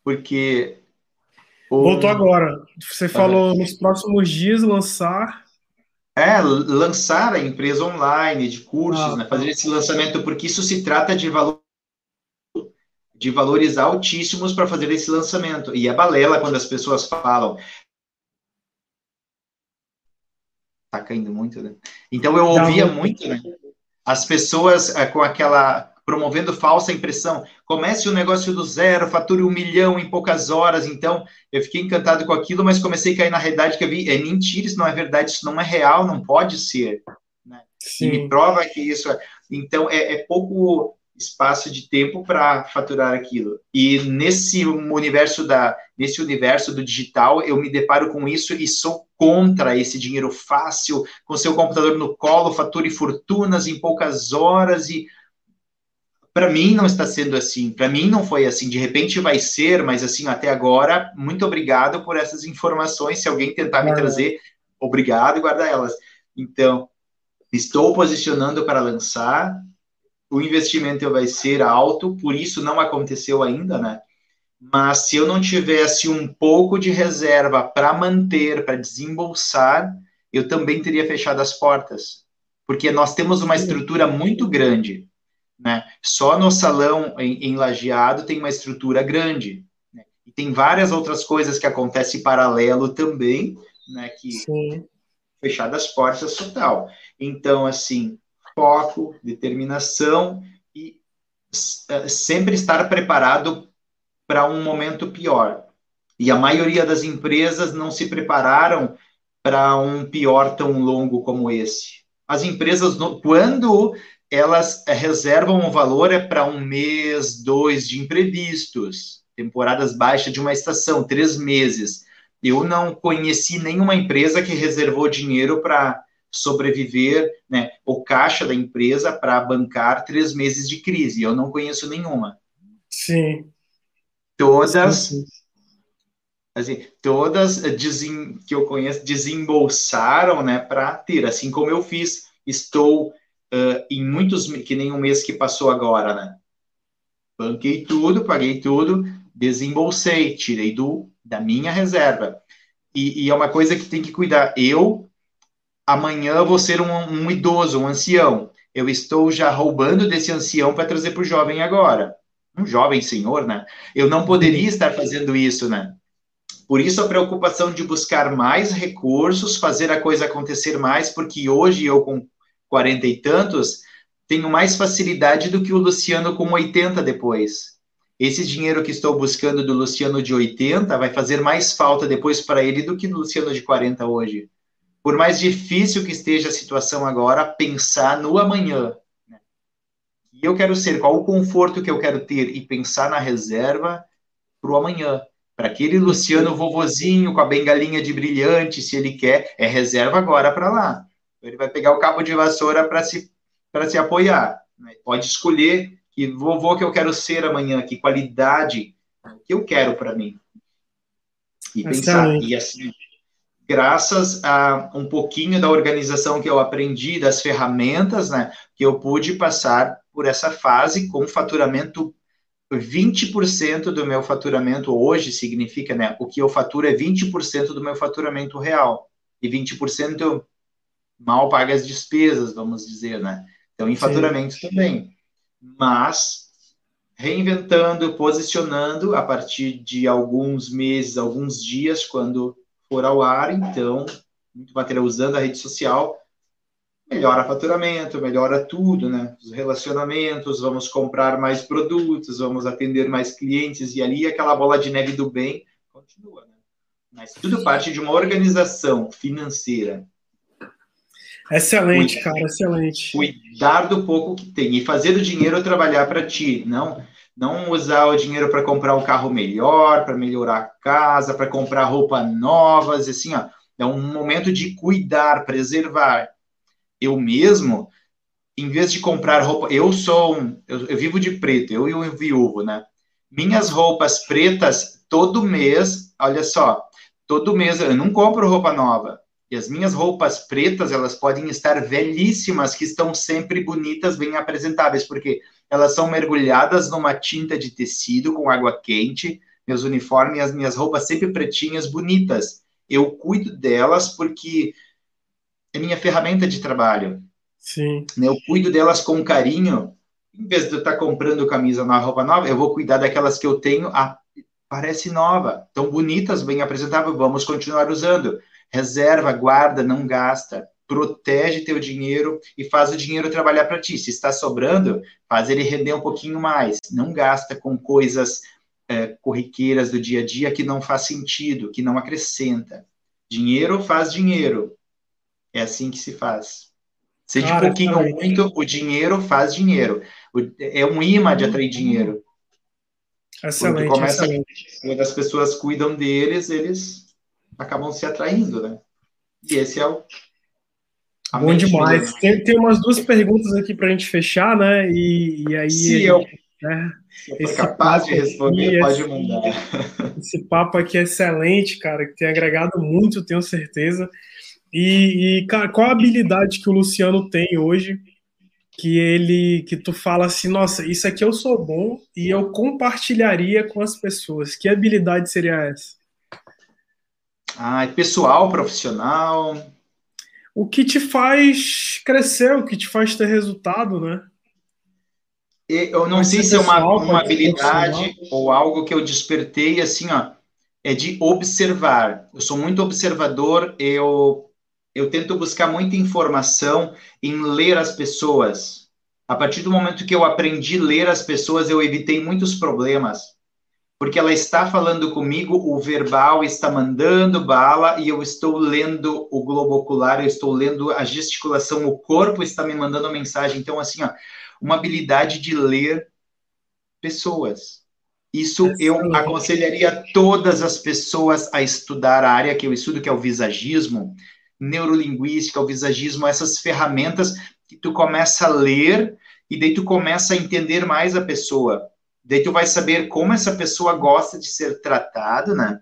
porque. O... Voltou agora. Você falou nos próximos dias lançar. É, lançar a empresa online, de cursos, ah, né? fazer esse lançamento, porque isso se trata de valor de valores altíssimos para fazer esse lançamento. E é balela quando as pessoas falam. Tá caindo muito, né? Então eu ouvia muito, né? As pessoas é, com aquela promovendo falsa impressão. Comece o um negócio do zero, fature um milhão em poucas horas. Então, eu fiquei encantado com aquilo, mas comecei a cair na realidade que eu vi, é mentira, isso não é verdade, isso não é real, não pode ser. Né? E me prova que isso é. Então, é, é pouco espaço de tempo para faturar aquilo. E nesse universo da nesse universo do digital, eu me deparo com isso e sou contra esse dinheiro fácil, com seu computador no colo, fature fortunas em poucas horas e para mim não está sendo assim, para mim não foi assim, de repente vai ser, mas assim, até agora, muito obrigado por essas informações, se alguém tentar me trazer, obrigado e guarda elas. Então, estou posicionando para lançar, o investimento vai ser alto, por isso não aconteceu ainda, né? Mas se eu não tivesse um pouco de reserva para manter, para desembolsar, eu também teria fechado as portas. Porque nós temos uma estrutura muito grande né? Só no salão em, em lajeado tem uma estrutura grande. Né? E tem várias outras coisas que acontecem paralelo também, né? que Sim. fechadas portas total. Então, assim, foco, determinação e uh, sempre estar preparado para um momento pior. E a maioria das empresas não se prepararam para um pior tão longo como esse. As empresas, quando elas reservam um valor é para um mês, dois de imprevistos, temporadas baixas de uma estação, três meses. Eu não conheci nenhuma empresa que reservou dinheiro para sobreviver, né, o caixa da empresa para bancar três meses de crise. Eu não conheço nenhuma. Sim. Todas, sim, sim. assim, todas eh, que eu conheço desembolsaram, né, para ter, assim como eu fiz. Estou uh, em muitos, que nem um mês que passou agora, né? Banquei tudo, paguei tudo, desembolsei, tirei do da minha reserva. E, e é uma coisa que tem que cuidar. Eu, amanhã, vou ser um, um idoso, um ancião. Eu estou já roubando desse ancião para trazer para o jovem agora. Um jovem senhor, né? Eu não poderia estar fazendo isso, né? Por isso a preocupação de buscar mais recursos, fazer a coisa acontecer mais, porque hoje eu com quarenta e tantos, tenho mais facilidade do que o Luciano com 80 depois. Esse dinheiro que estou buscando do Luciano de 80 vai fazer mais falta depois para ele do que do Luciano de 40 hoje. Por mais difícil que esteja a situação agora, pensar no amanhã. Né? E eu quero ser, qual o conforto que eu quero ter e pensar na reserva para o amanhã. Para aquele Luciano vovozinho com a bengalinha de brilhante, se ele quer, é reserva agora para lá. Ele vai pegar o cabo de vassoura para se, se apoiar. Né? Pode escolher que vovô que eu quero ser amanhã, que qualidade que eu quero para mim. E pensar. E assim, graças a um pouquinho da organização que eu aprendi, das ferramentas, né, que eu pude passar por essa fase com faturamento 20% do meu faturamento hoje significa, né, o que eu faturo é 20% do meu faturamento real. E 20% mal paga as despesas, vamos dizer, né? Então, em faturamento Sim. também. Mas, reinventando, posicionando a partir de alguns meses, alguns dias, quando for ao ar, então, muito material usando a rede social, melhora faturamento, melhora tudo, né? Os relacionamentos, vamos comprar mais produtos, vamos atender mais clientes, e ali aquela bola de neve do bem continua, né? Mas tudo parte de uma organização financeira Excelente, cara, excelente. Cuidar do pouco que tem e fazer o dinheiro trabalhar para ti, não não usar o dinheiro para comprar um carro melhor, para melhorar a casa, para comprar roupa novas, assim, ó. é um momento de cuidar, preservar. Eu mesmo, em vez de comprar roupa, eu sou um, eu, eu vivo de preto, eu e o viúvo, né? Minhas roupas pretas, todo mês, olha só, todo mês eu não compro roupa nova. E as minhas roupas pretas, elas podem estar velhíssimas, que estão sempre bonitas, bem apresentáveis, porque elas são mergulhadas numa tinta de tecido com água quente, meus uniformes, as minhas roupas sempre pretinhas, bonitas. Eu cuido delas porque é minha ferramenta de trabalho. Sim. Né, eu cuido delas com carinho. Em vez de eu estar comprando camisa nova, roupa nova, eu vou cuidar daquelas que eu tenho. Ah, parece nova, tão bonitas, bem apresentáveis, vamos continuar usando. Reserva, guarda, não gasta. Protege teu dinheiro e faz o dinheiro trabalhar para ti. Se está sobrando, faz ele render um pouquinho mais. Não gasta com coisas é, corriqueiras do dia a dia que não faz sentido, que não acrescenta. Dinheiro faz dinheiro. É assim que se faz. Seja Cara, pouquinho ou muito, o dinheiro faz dinheiro. É um imã de atrair dinheiro. Excelente, começa, excelente. Quando as pessoas cuidam deles, eles acabam se atraindo, né? E esse é o. Bom demais. Tem, tem umas duas perguntas aqui para a gente fechar, né? E, e aí. Se eu, né? se eu for capaz de responder, aqui, pode mandar. Esse papo aqui é excelente, cara, que tem agregado muito, tenho certeza. E, e cara, qual a habilidade que o Luciano tem hoje que ele que tu fala assim, nossa, isso aqui eu sou bom e eu compartilharia com as pessoas. Que habilidade seria essa? Ah, pessoal, profissional. O que te faz crescer, o que te faz ter resultado, né? Eu não sei se é uma, uma habilidade ou algo que eu despertei assim, ó, é de observar. Eu sou muito observador, eu eu tento buscar muita informação em ler as pessoas. A partir do momento que eu aprendi a ler as pessoas, eu evitei muitos problemas. Porque ela está falando comigo, o verbal está mandando bala e eu estou lendo o globo ocular, eu estou lendo a gesticulação, o corpo está me mandando mensagem. Então, assim, ó, uma habilidade de ler pessoas. Isso eu aconselharia todas as pessoas a estudar a área que eu estudo, que é o visagismo, neurolinguística, o visagismo, essas ferramentas que tu começa a ler e daí tu começa a entender mais a pessoa. Daí tu vai saber como essa pessoa gosta de ser tratada, né?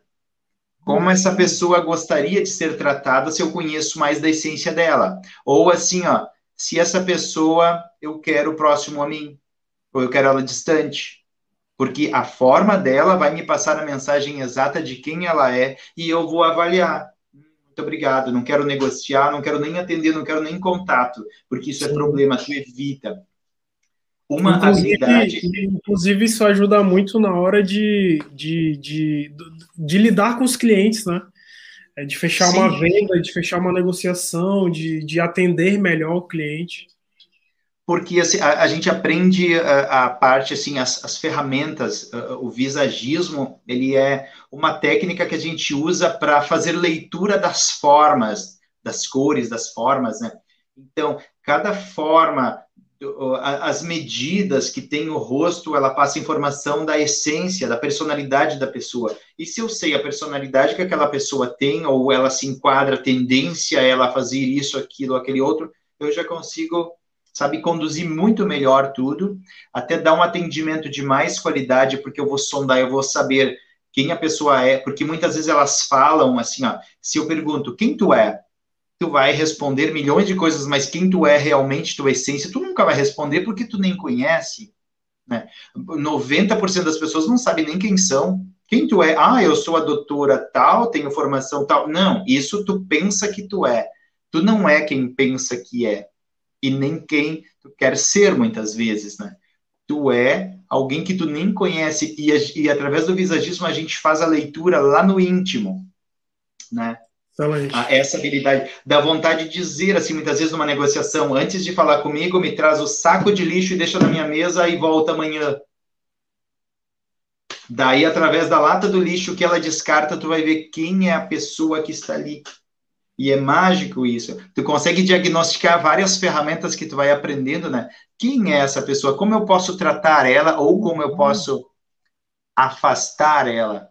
Como essa pessoa gostaria de ser tratada se eu conheço mais da essência dela. Ou assim, ó, se essa pessoa eu quero próximo a mim, ou eu quero ela distante. Porque a forma dela vai me passar a mensagem exata de quem ela é e eu vou avaliar muito obrigado, não quero negociar, não quero nem atender, não quero nem contato, porque isso é é problema, tu evita. Uma inclusive, habilidade. Inclusive, isso ajuda muito na hora de, de, de, de lidar com os clientes, né? É de fechar Sim. uma venda, de fechar uma negociação, de, de atender melhor o cliente porque assim, a, a, gente aprende a, a parte assim as, as ferramentas uh, o visagismo ele é uma técnica que a gente usa para fazer leitura das formas das cores das formas né então cada forma as medidas que tem o rosto ela passa informação da essência da personalidade da pessoa. E se eu sei a personalidade que aquela pessoa tem ou ela se enquadra a tendência a ela fazer isso aquilo aquele outro eu já consigo sabe conduzir muito melhor tudo, até dar um atendimento de mais qualidade, porque eu vou sondar, eu vou saber quem a pessoa é, porque muitas vezes elas falam assim, ó, se eu pergunto quem tu é, tu vai responder milhões de coisas, mas quem tu é realmente, tua essência, tu nunca vai responder porque tu nem conhece, né? 90% das pessoas não sabem nem quem são. Quem tu é? Ah, eu sou a doutora tal, tenho formação tal. Não, isso tu pensa que tu é. Tu não é quem pensa que é e nem quem tu quer ser muitas vezes, né? Tu é alguém que tu nem conhece e, e através do visagismo a gente faz a leitura lá no íntimo, né? A, essa habilidade da vontade de dizer assim muitas vezes numa negociação antes de falar comigo me traz o saco de lixo e deixa na minha mesa e volta amanhã daí através da lata do lixo que ela descarta tu vai ver quem é a pessoa que está ali e é mágico isso. Tu consegue diagnosticar várias ferramentas que tu vai aprendendo, né? Quem é essa pessoa? Como eu posso tratar ela ou como eu posso afastar ela?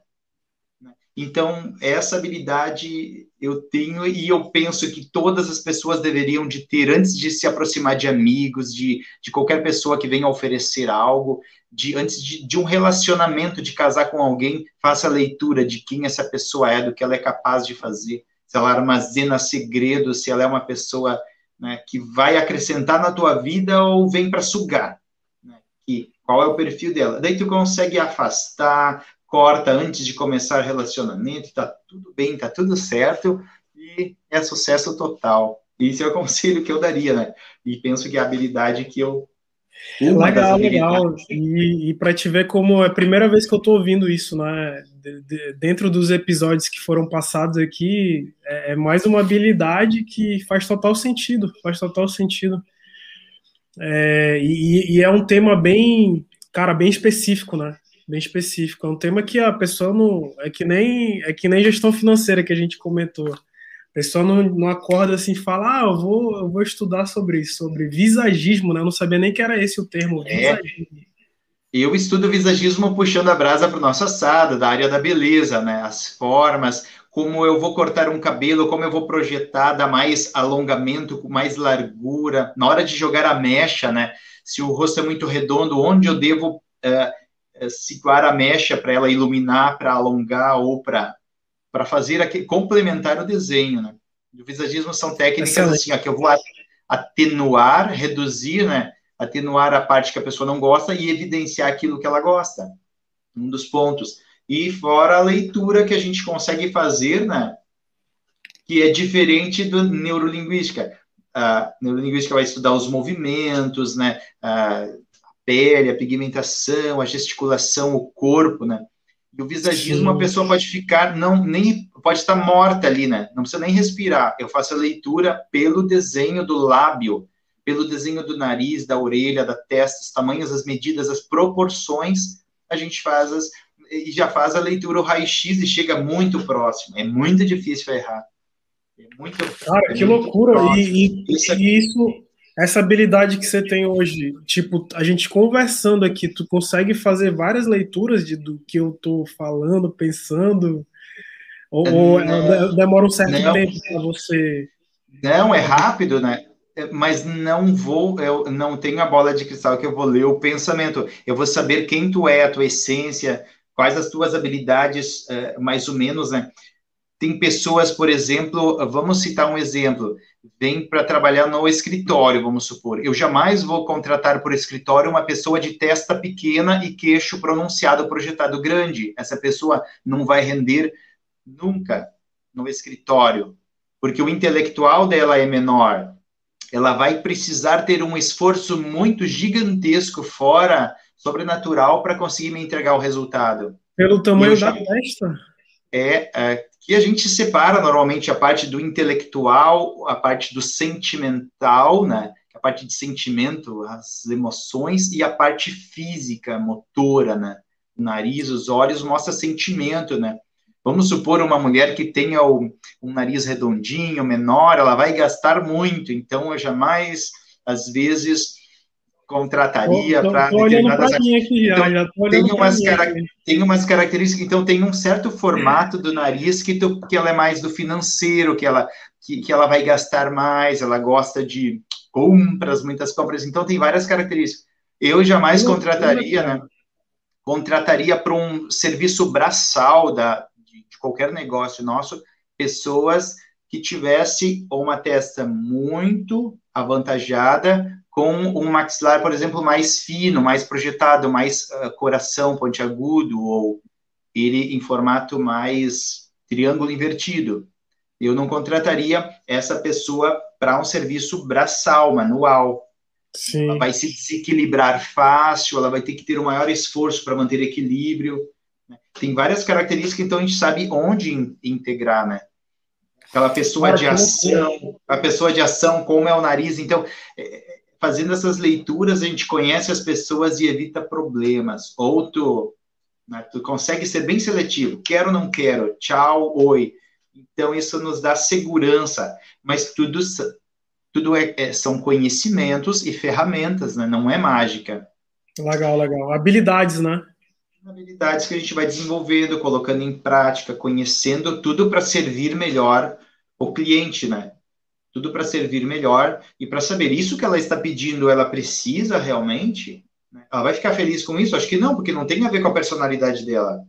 Então, essa habilidade eu tenho e eu penso que todas as pessoas deveriam de ter antes de se aproximar de amigos, de, de qualquer pessoa que venha oferecer algo, de antes de, de um relacionamento, de casar com alguém, faça a leitura de quem essa pessoa é, do que ela é capaz de fazer, se ela armazena segredos, se ela é uma pessoa né, que vai acrescentar na tua vida ou vem para sugar. Né, qual é o perfil dela? Daí tu consegue afastar, corta antes de começar relacionamento, tá tudo bem, tá tudo certo e é sucesso total. Esse é o conselho que eu daria, né? E penso que é a habilidade que eu legal, legal. E, e para te ver como é a primeira vez que eu estou ouvindo isso, né? De, de, dentro dos episódios que foram passados aqui, é, é, mais uma habilidade que faz total sentido, faz total sentido. É, e, e, é um tema bem, cara, bem específico, né? Bem específico. É um tema que a pessoa não. É que nem, é que nem gestão financeira que a gente comentou. A pessoa não, não acorda assim e fala, ah, eu vou, eu vou estudar sobre isso, sobre visagismo, né? Eu não sabia nem que era esse o termo, é. visagismo. É. Eu estudo visagismo puxando a brasa para o nosso assado, da área da beleza, né? As formas, como eu vou cortar um cabelo, como eu vou projetar, dar mais alongamento, com mais largura. Na hora de jogar a mecha, né? Se o rosto é muito redondo, onde eu devo uh, situar a mecha para ela iluminar, para alongar ou para para fazer aquele complementar o desenho, né? O visagismo são técnicas Excelente. assim, ó, que eu vou atenuar, reduzir, né? Atenuar a parte que a pessoa não gosta e evidenciar aquilo que ela gosta. Um dos pontos. E fora a leitura que a gente consegue fazer, né? Que é diferente do neurolinguística. A neurolinguística vai estudar os movimentos, né? Pele, a pigmentação, a gesticulação, o corpo, né? E o visagismo, Sim. a pessoa pode ficar, não, nem, pode estar morta ali, né? Não precisa nem respirar. Eu faço a leitura pelo desenho do lábio, pelo desenho do nariz, da orelha, da testa, os tamanhos, as medidas, as proporções, a gente faz as, e já faz a leitura, o raio-x, e chega muito próximo. É muito difícil errar. É muito, Cara, é que muito loucura! E, e, isso, e isso essa habilidade que você tem hoje, tipo, a gente conversando aqui, tu consegue fazer várias leituras de, do que eu tô falando, pensando, ou, ou é, demora um certo não, tempo para você? Não, é rápido, né? É, mas não vou, eu não tenho a bola de cristal que eu vou ler o pensamento. Eu vou saber quem tu é, a tua essência, quais as tuas habilidades, é, mais ou menos, né? Tem pessoas, por exemplo, vamos citar um exemplo, vem para trabalhar no escritório, vamos supor. Eu jamais vou contratar por escritório uma pessoa de testa pequena e queixo pronunciado, projetado grande. Essa pessoa não vai render nunca no escritório, porque o intelectual dela é menor. Ela vai precisar ter um esforço muito gigantesco fora sobrenatural para conseguir me entregar o resultado. Pelo tamanho já... da testa? É, é, que a gente separa normalmente a parte do intelectual, a parte do sentimental, né? A parte de sentimento, as emoções e a parte física, motora, né? O nariz, os olhos mostra sentimento, né? Vamos supor uma mulher que tenha um nariz redondinho, menor, ela vai gastar muito, então eu jamais, às vezes, contrataria para determinadas aqui, então, já, tem umas tem umas características então tem um certo formato do nariz que tu, que ela é mais do financeiro que ela que, que ela vai gastar mais ela gosta de compras muitas compras. Então tem várias características. Eu jamais contrataria né? Contrataria para um serviço braçal da de, de qualquer negócio nosso pessoas que tivesse uma testa muito avantajada com um maxilar, por exemplo, mais fino, mais projetado, mais uh, coração pontiagudo, ou ele em formato mais triângulo invertido. Eu não contrataria essa pessoa para um serviço braçal, manual. Sim. Ela vai se desequilibrar fácil, ela vai ter que ter um maior esforço para manter equilíbrio. Né? Tem várias características, então a gente sabe onde integrar, né? Aquela pessoa de ação, a pessoa de ação, como é o nariz. Então, é, fazendo essas leituras, a gente conhece as pessoas e evita problemas. Ou tu, né, tu consegue ser bem seletivo. Quero, não quero. Tchau, oi. Então, isso nos dá segurança. Mas tudo, tudo é, é, são conhecimentos e ferramentas, né? Não é mágica. Legal, legal. Habilidades, né? Habilidades que a gente vai desenvolvendo, colocando em prática, conhecendo tudo para servir melhor o cliente, né? Tudo para servir melhor e para saber isso que ela está pedindo, ela precisa realmente? Ela vai ficar feliz com isso? Acho que não, porque não tem a ver com a personalidade dela.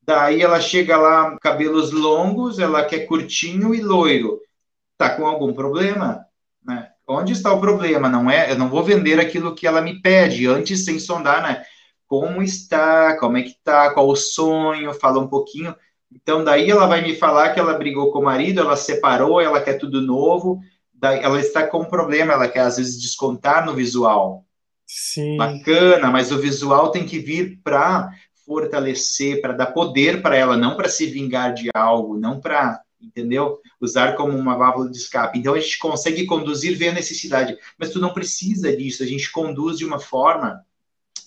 Daí ela chega lá, cabelos longos, ela quer curtinho e loiro. Tá com algum problema? Né? Onde está o problema? Não é? Eu não vou vender aquilo que ela me pede antes sem sondar, né? Como está? Como é que tá? Qual o sonho? Fala um pouquinho. Então, daí ela vai me falar que ela brigou com o marido, ela separou, ela quer tudo novo, ela está com um problema, ela quer às vezes descontar no visual. Sim. Bacana, mas o visual tem que vir para fortalecer, para dar poder para ela, não para se vingar de algo, não para, entendeu? Usar como uma válvula de escape. Então a gente consegue conduzir, ver a necessidade, mas tu não precisa disso, a gente conduz de uma forma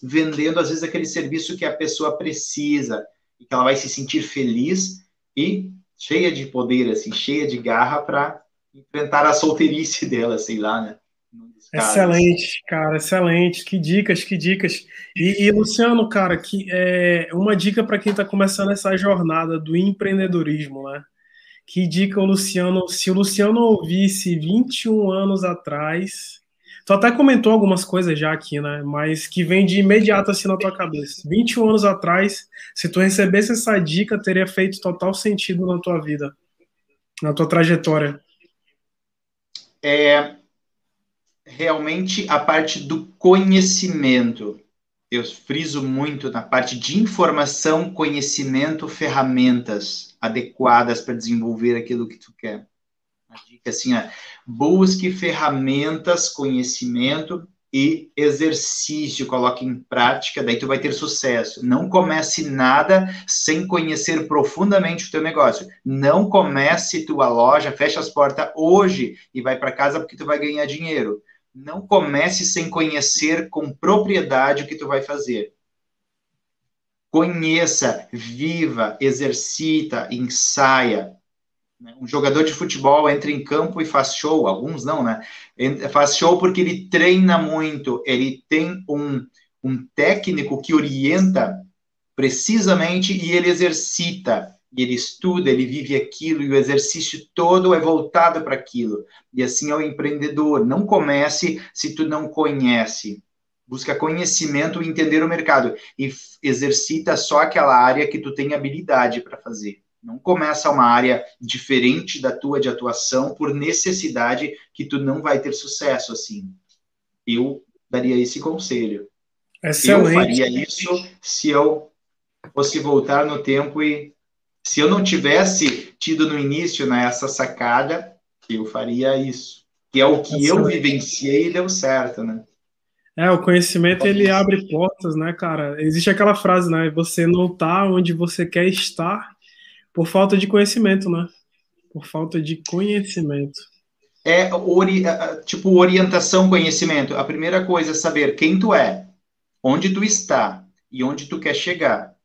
vendendo às vezes aquele serviço que a pessoa precisa, e que ela vai se sentir feliz e cheia de poder, assim, cheia de garra para enfrentar a solteirice dela, sei lá, né? Excelente, cara, excelente. Que dicas, que dicas. E, e Luciano, cara, que é uma dica para quem está começando essa jornada do empreendedorismo, né? Que dica Luciano, se o Luciano ouvisse 21 anos atrás, Tu até comentou algumas coisas já aqui, né? Mas que vem de imediato assim na tua cabeça. 21 anos atrás, se tu recebesse essa dica, teria feito total sentido na tua vida, na tua trajetória. É realmente a parte do conhecimento. Eu friso muito na parte de informação, conhecimento, ferramentas adequadas para desenvolver aquilo que tu quer. A dica assim, é, busque ferramentas, conhecimento e exercício, coloque em prática, daí tu vai ter sucesso. Não comece nada sem conhecer profundamente o teu negócio. Não comece tua loja, fecha as portas hoje e vai para casa porque tu vai ganhar dinheiro. Não comece sem conhecer com propriedade o que tu vai fazer. Conheça, viva, exercita, ensaia? Um jogador de futebol entra em campo e faz show, alguns não, né? Faz show porque ele treina muito, ele tem um, um técnico que orienta precisamente e ele exercita, e ele estuda, ele vive aquilo, e o exercício todo é voltado para aquilo. E assim é o empreendedor. Não comece se tu não conhece. Busca conhecimento e entender o mercado. E exercita só aquela área que tu tem habilidade para fazer. Não começa uma área diferente da tua de atuação por necessidade que tu não vai ter sucesso assim. Eu daria esse conselho. Excelente. Eu faria isso se eu fosse voltar no tempo e se eu não tivesse tido no início né, essa sacada, eu faria isso. Que é o que Excelente. eu vivenciei e deu certo, né? É, o conhecimento ele abre portas, né, cara? Existe aquela frase, né? Você não tá onde você quer estar por falta de conhecimento, né? Por falta de conhecimento. É, ori tipo, orientação, conhecimento. A primeira coisa é saber quem tu é, onde tu está e onde tu quer chegar.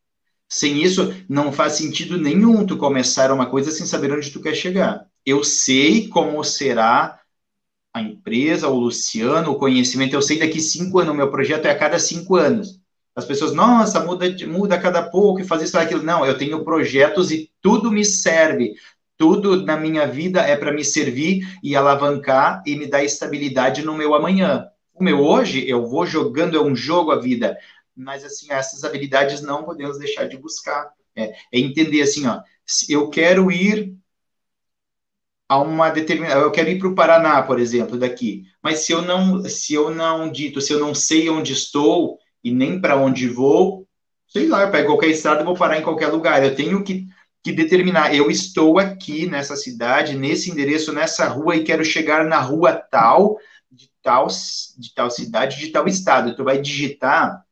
Sem isso, não faz sentido nenhum tu começar uma coisa sem saber onde tu quer chegar. Eu sei como será a empresa, o Luciano, o conhecimento. Eu sei daqui cinco anos, o meu projeto é a cada cinco anos. As pessoas, nossa, muda, muda a cada pouco e faz isso, aquilo. Não, eu tenho projetos e tudo me serve. Tudo na minha vida é para me servir e alavancar e me dar estabilidade no meu amanhã. O meu hoje, eu vou jogando, é um jogo a vida. Mas, assim, essas habilidades não podemos deixar de buscar. É, é entender, assim, ó, eu quero ir a uma determinada. Eu quero ir para o Paraná, por exemplo, daqui. Mas se eu não, se eu não dito, se eu não sei onde estou, e nem para onde vou, sei lá, eu pego qualquer estrada e vou parar em qualquer lugar. Eu tenho que, que determinar, eu estou aqui nessa cidade, nesse endereço, nessa rua e quero chegar na rua tal, de tal, de tal cidade, de tal estado. Tu vai digitar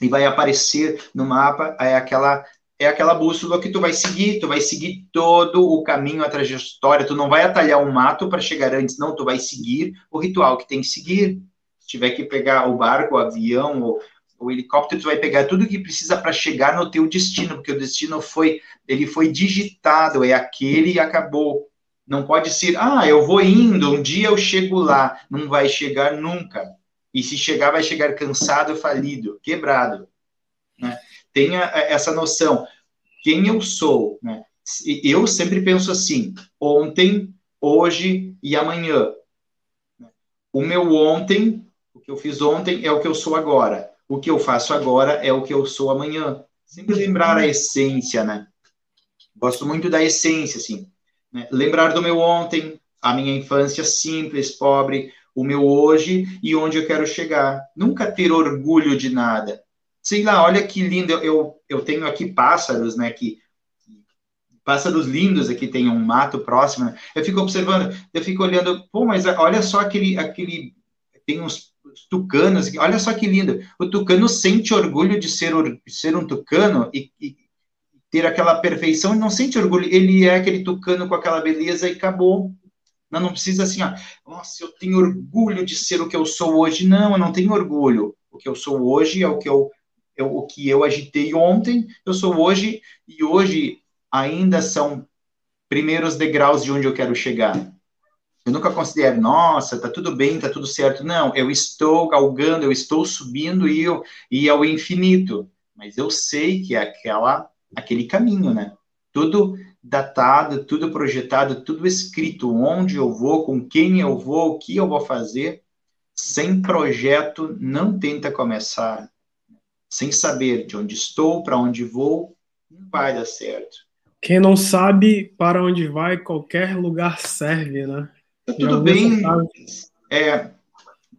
e vai aparecer no mapa é aquela é aquela bússola que tu vai seguir, tu vai seguir todo o caminho, a trajetória, tu não vai atalhar um mato para chegar antes, não, tu vai seguir o ritual que tem que seguir. Se tiver que pegar o barco, o avião, ou, o helicóptero vai pegar tudo que precisa para chegar no teu destino, porque o destino foi, ele foi digitado, é aquele e acabou. Não pode ser, ah, eu vou indo, um dia eu chego lá, não vai chegar nunca. E se chegar, vai chegar cansado, falido, quebrado. Né? Tenha essa noção, quem eu sou, né? Eu sempre penso assim, ontem hoje e amanhã. O meu ontem, o que eu fiz ontem é o que eu sou agora. O que eu faço agora é o que eu sou amanhã. Sempre lembrar a essência, né? Gosto muito da essência, assim. Né? Lembrar do meu ontem, a minha infância simples, pobre, o meu hoje e onde eu quero chegar. Nunca ter orgulho de nada. Sei lá, olha que lindo. Eu, eu, eu tenho aqui pássaros, né? Que, pássaros lindos aqui, tem um mato próximo. Né? Eu fico observando, eu fico olhando, pô, mas olha só aquele, aquele tem uns tucanos, olha só que lindo. O tucano sente orgulho de ser, ser um tucano e, e ter aquela perfeição, e não sente orgulho, ele é aquele tucano com aquela beleza e acabou. Não, não precisa assim, ó, nossa, eu tenho orgulho de ser o que eu sou hoje. Não, eu não tenho orgulho. O que eu sou hoje é o que eu, é o que eu agitei ontem, eu sou hoje, e hoje ainda são primeiros degraus de onde eu quero chegar. Eu nunca considero, nossa, tá tudo bem, tá tudo certo. Não, eu estou galgando, eu estou subindo e, eu, e ao infinito. Mas eu sei que é aquela, aquele caminho, né? Tudo datado, tudo projetado, tudo escrito, onde eu vou, com quem eu vou, o que eu vou fazer. Sem projeto, não tenta começar. Sem saber de onde estou, para onde vou, não vai dar certo. Quem não sabe para onde vai, qualquer lugar serve, né? Tá tudo bem. É,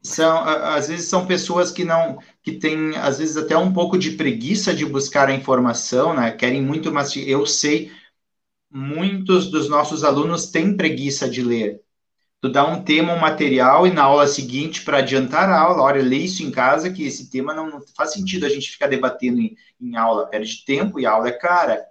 são, às vezes são pessoas que não, que têm, às vezes, até um pouco de preguiça de buscar a informação, né? Querem muito, mas eu sei, muitos dos nossos alunos têm preguiça de ler. Tu dá um tema, um material, e na aula seguinte, para adiantar a aula, olha, lê isso em casa, que esse tema não, não faz sentido a gente ficar debatendo em, em, aula, perde tempo e a aula é cara.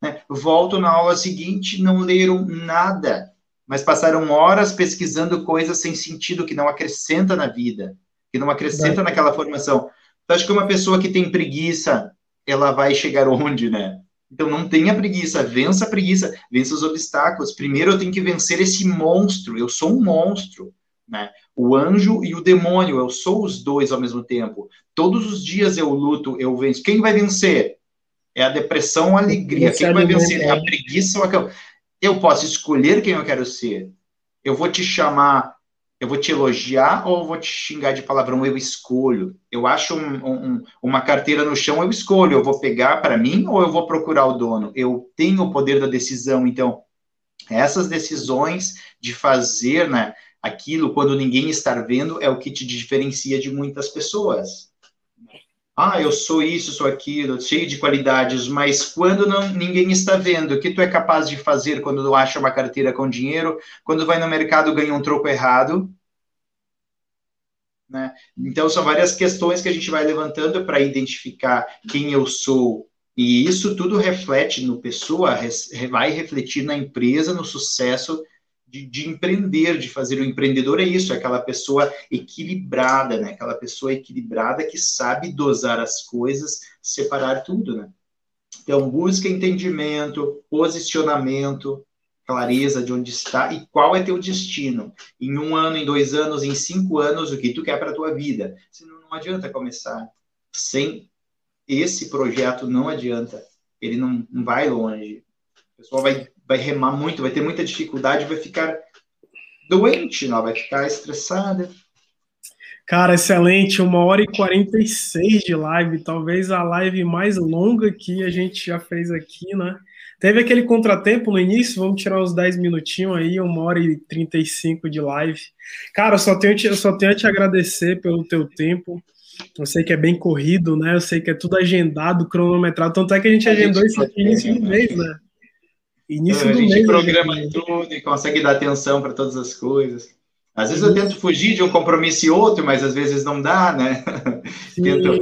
Né? Volto na aula seguinte, não leram nada, mas passaram horas pesquisando coisas sem sentido, que não acrescenta na vida, que não acrescenta naquela formação. Então, acho que uma pessoa que tem preguiça, ela vai chegar onde, né? Então não tenha preguiça, vença a preguiça, vença os obstáculos. Primeiro eu tenho que vencer esse monstro. Eu sou um monstro, né? O anjo e o demônio, eu sou os dois ao mesmo tempo. Todos os dias eu luto, eu venço. Quem vai vencer? É a depressão ou a alegria. Quem vai vencer? É a preguiça ou a... Eu posso escolher quem eu quero ser. Eu vou te chamar eu vou te elogiar ou vou te xingar de palavrão? Eu escolho. Eu acho um, um, uma carteira no chão, eu escolho. Eu vou pegar para mim ou eu vou procurar o dono? Eu tenho o poder da decisão. Então, essas decisões de fazer né, aquilo quando ninguém está vendo é o que te diferencia de muitas pessoas. Ah, eu sou isso, sou aquilo, cheio de qualidades, mas quando não, ninguém está vendo, o que tu é capaz de fazer quando tu acha uma carteira com dinheiro, quando vai no mercado ganha um troco errado? Né? Então, são várias questões que a gente vai levantando para identificar quem eu sou. E isso tudo reflete no pessoa, vai refletir na empresa, no sucesso de, de, empreender, de fazer o empreendedor é isso, é aquela pessoa equilibrada, né? Aquela pessoa equilibrada que sabe dosar as coisas, separar tudo, né? Então, busca entendimento, posicionamento, clareza de onde está e qual é teu destino. Em um ano, em dois anos, em cinco anos, o que tu quer para tua vida. Senão não adianta começar. Sem esse projeto, não adianta. Ele não, não vai longe. O pessoal vai vai remar muito, vai ter muita dificuldade, vai ficar doente, não, vai ficar estressada. Cara, excelente, uma hora e 46 de live, talvez a live mais longa que a gente já fez aqui, né? Teve aquele contratempo no início, vamos tirar uns 10 minutinhos aí, uma hora e 35 de live. Cara, eu só tenho, eu só tenho a te agradecer pelo teu tempo. Eu sei que é bem corrido, né? Eu sei que é tudo agendado, cronometrado. Tanto é que a gente agendou isso aqui início de mês, né? Início é, a gente mês, programa gente... tudo e consegue dar atenção para todas as coisas. Às vezes eu tento fugir de um compromisso e outro, mas às vezes não dá, né? tento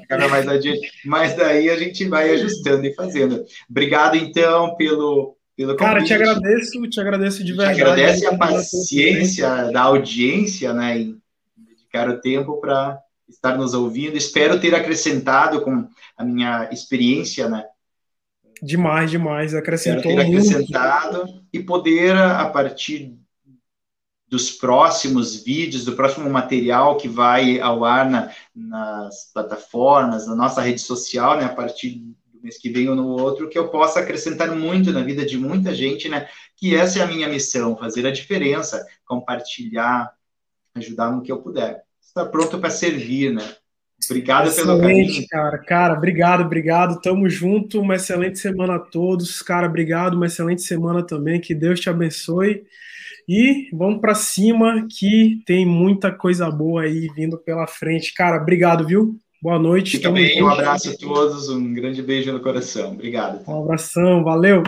ficar mais adiante. Mas daí a gente vai ajustando e fazendo. Obrigado, então, pelo, pelo Cara, te agradeço, te agradeço de verdade. Te agradece a paciência da audiência, né? Em dedicar o tempo para estar nos ouvindo. Espero ter acrescentado com a minha experiência, né? Demais, demais. Acrescentou ter acrescentado muito. e poder, a partir dos próximos vídeos, do próximo material que vai ao ar na, nas plataformas, na nossa rede social, né, a partir do mês que vem ou no outro, que eu possa acrescentar muito na vida de muita gente, né? Que essa é a minha missão, fazer a diferença, compartilhar, ajudar no que eu puder. Está pronto para servir, né? Obrigado excelente, pelo carinho. cara. Cara, obrigado, obrigado. Tamo junto. Uma excelente semana a todos. Cara, obrigado. Uma excelente semana também. Que Deus te abençoe. E vamos para cima que tem muita coisa boa aí vindo pela frente. Cara, obrigado, viu? Boa noite. Também um abraço a todos, um grande beijo no coração. Obrigado. Um abração, valeu.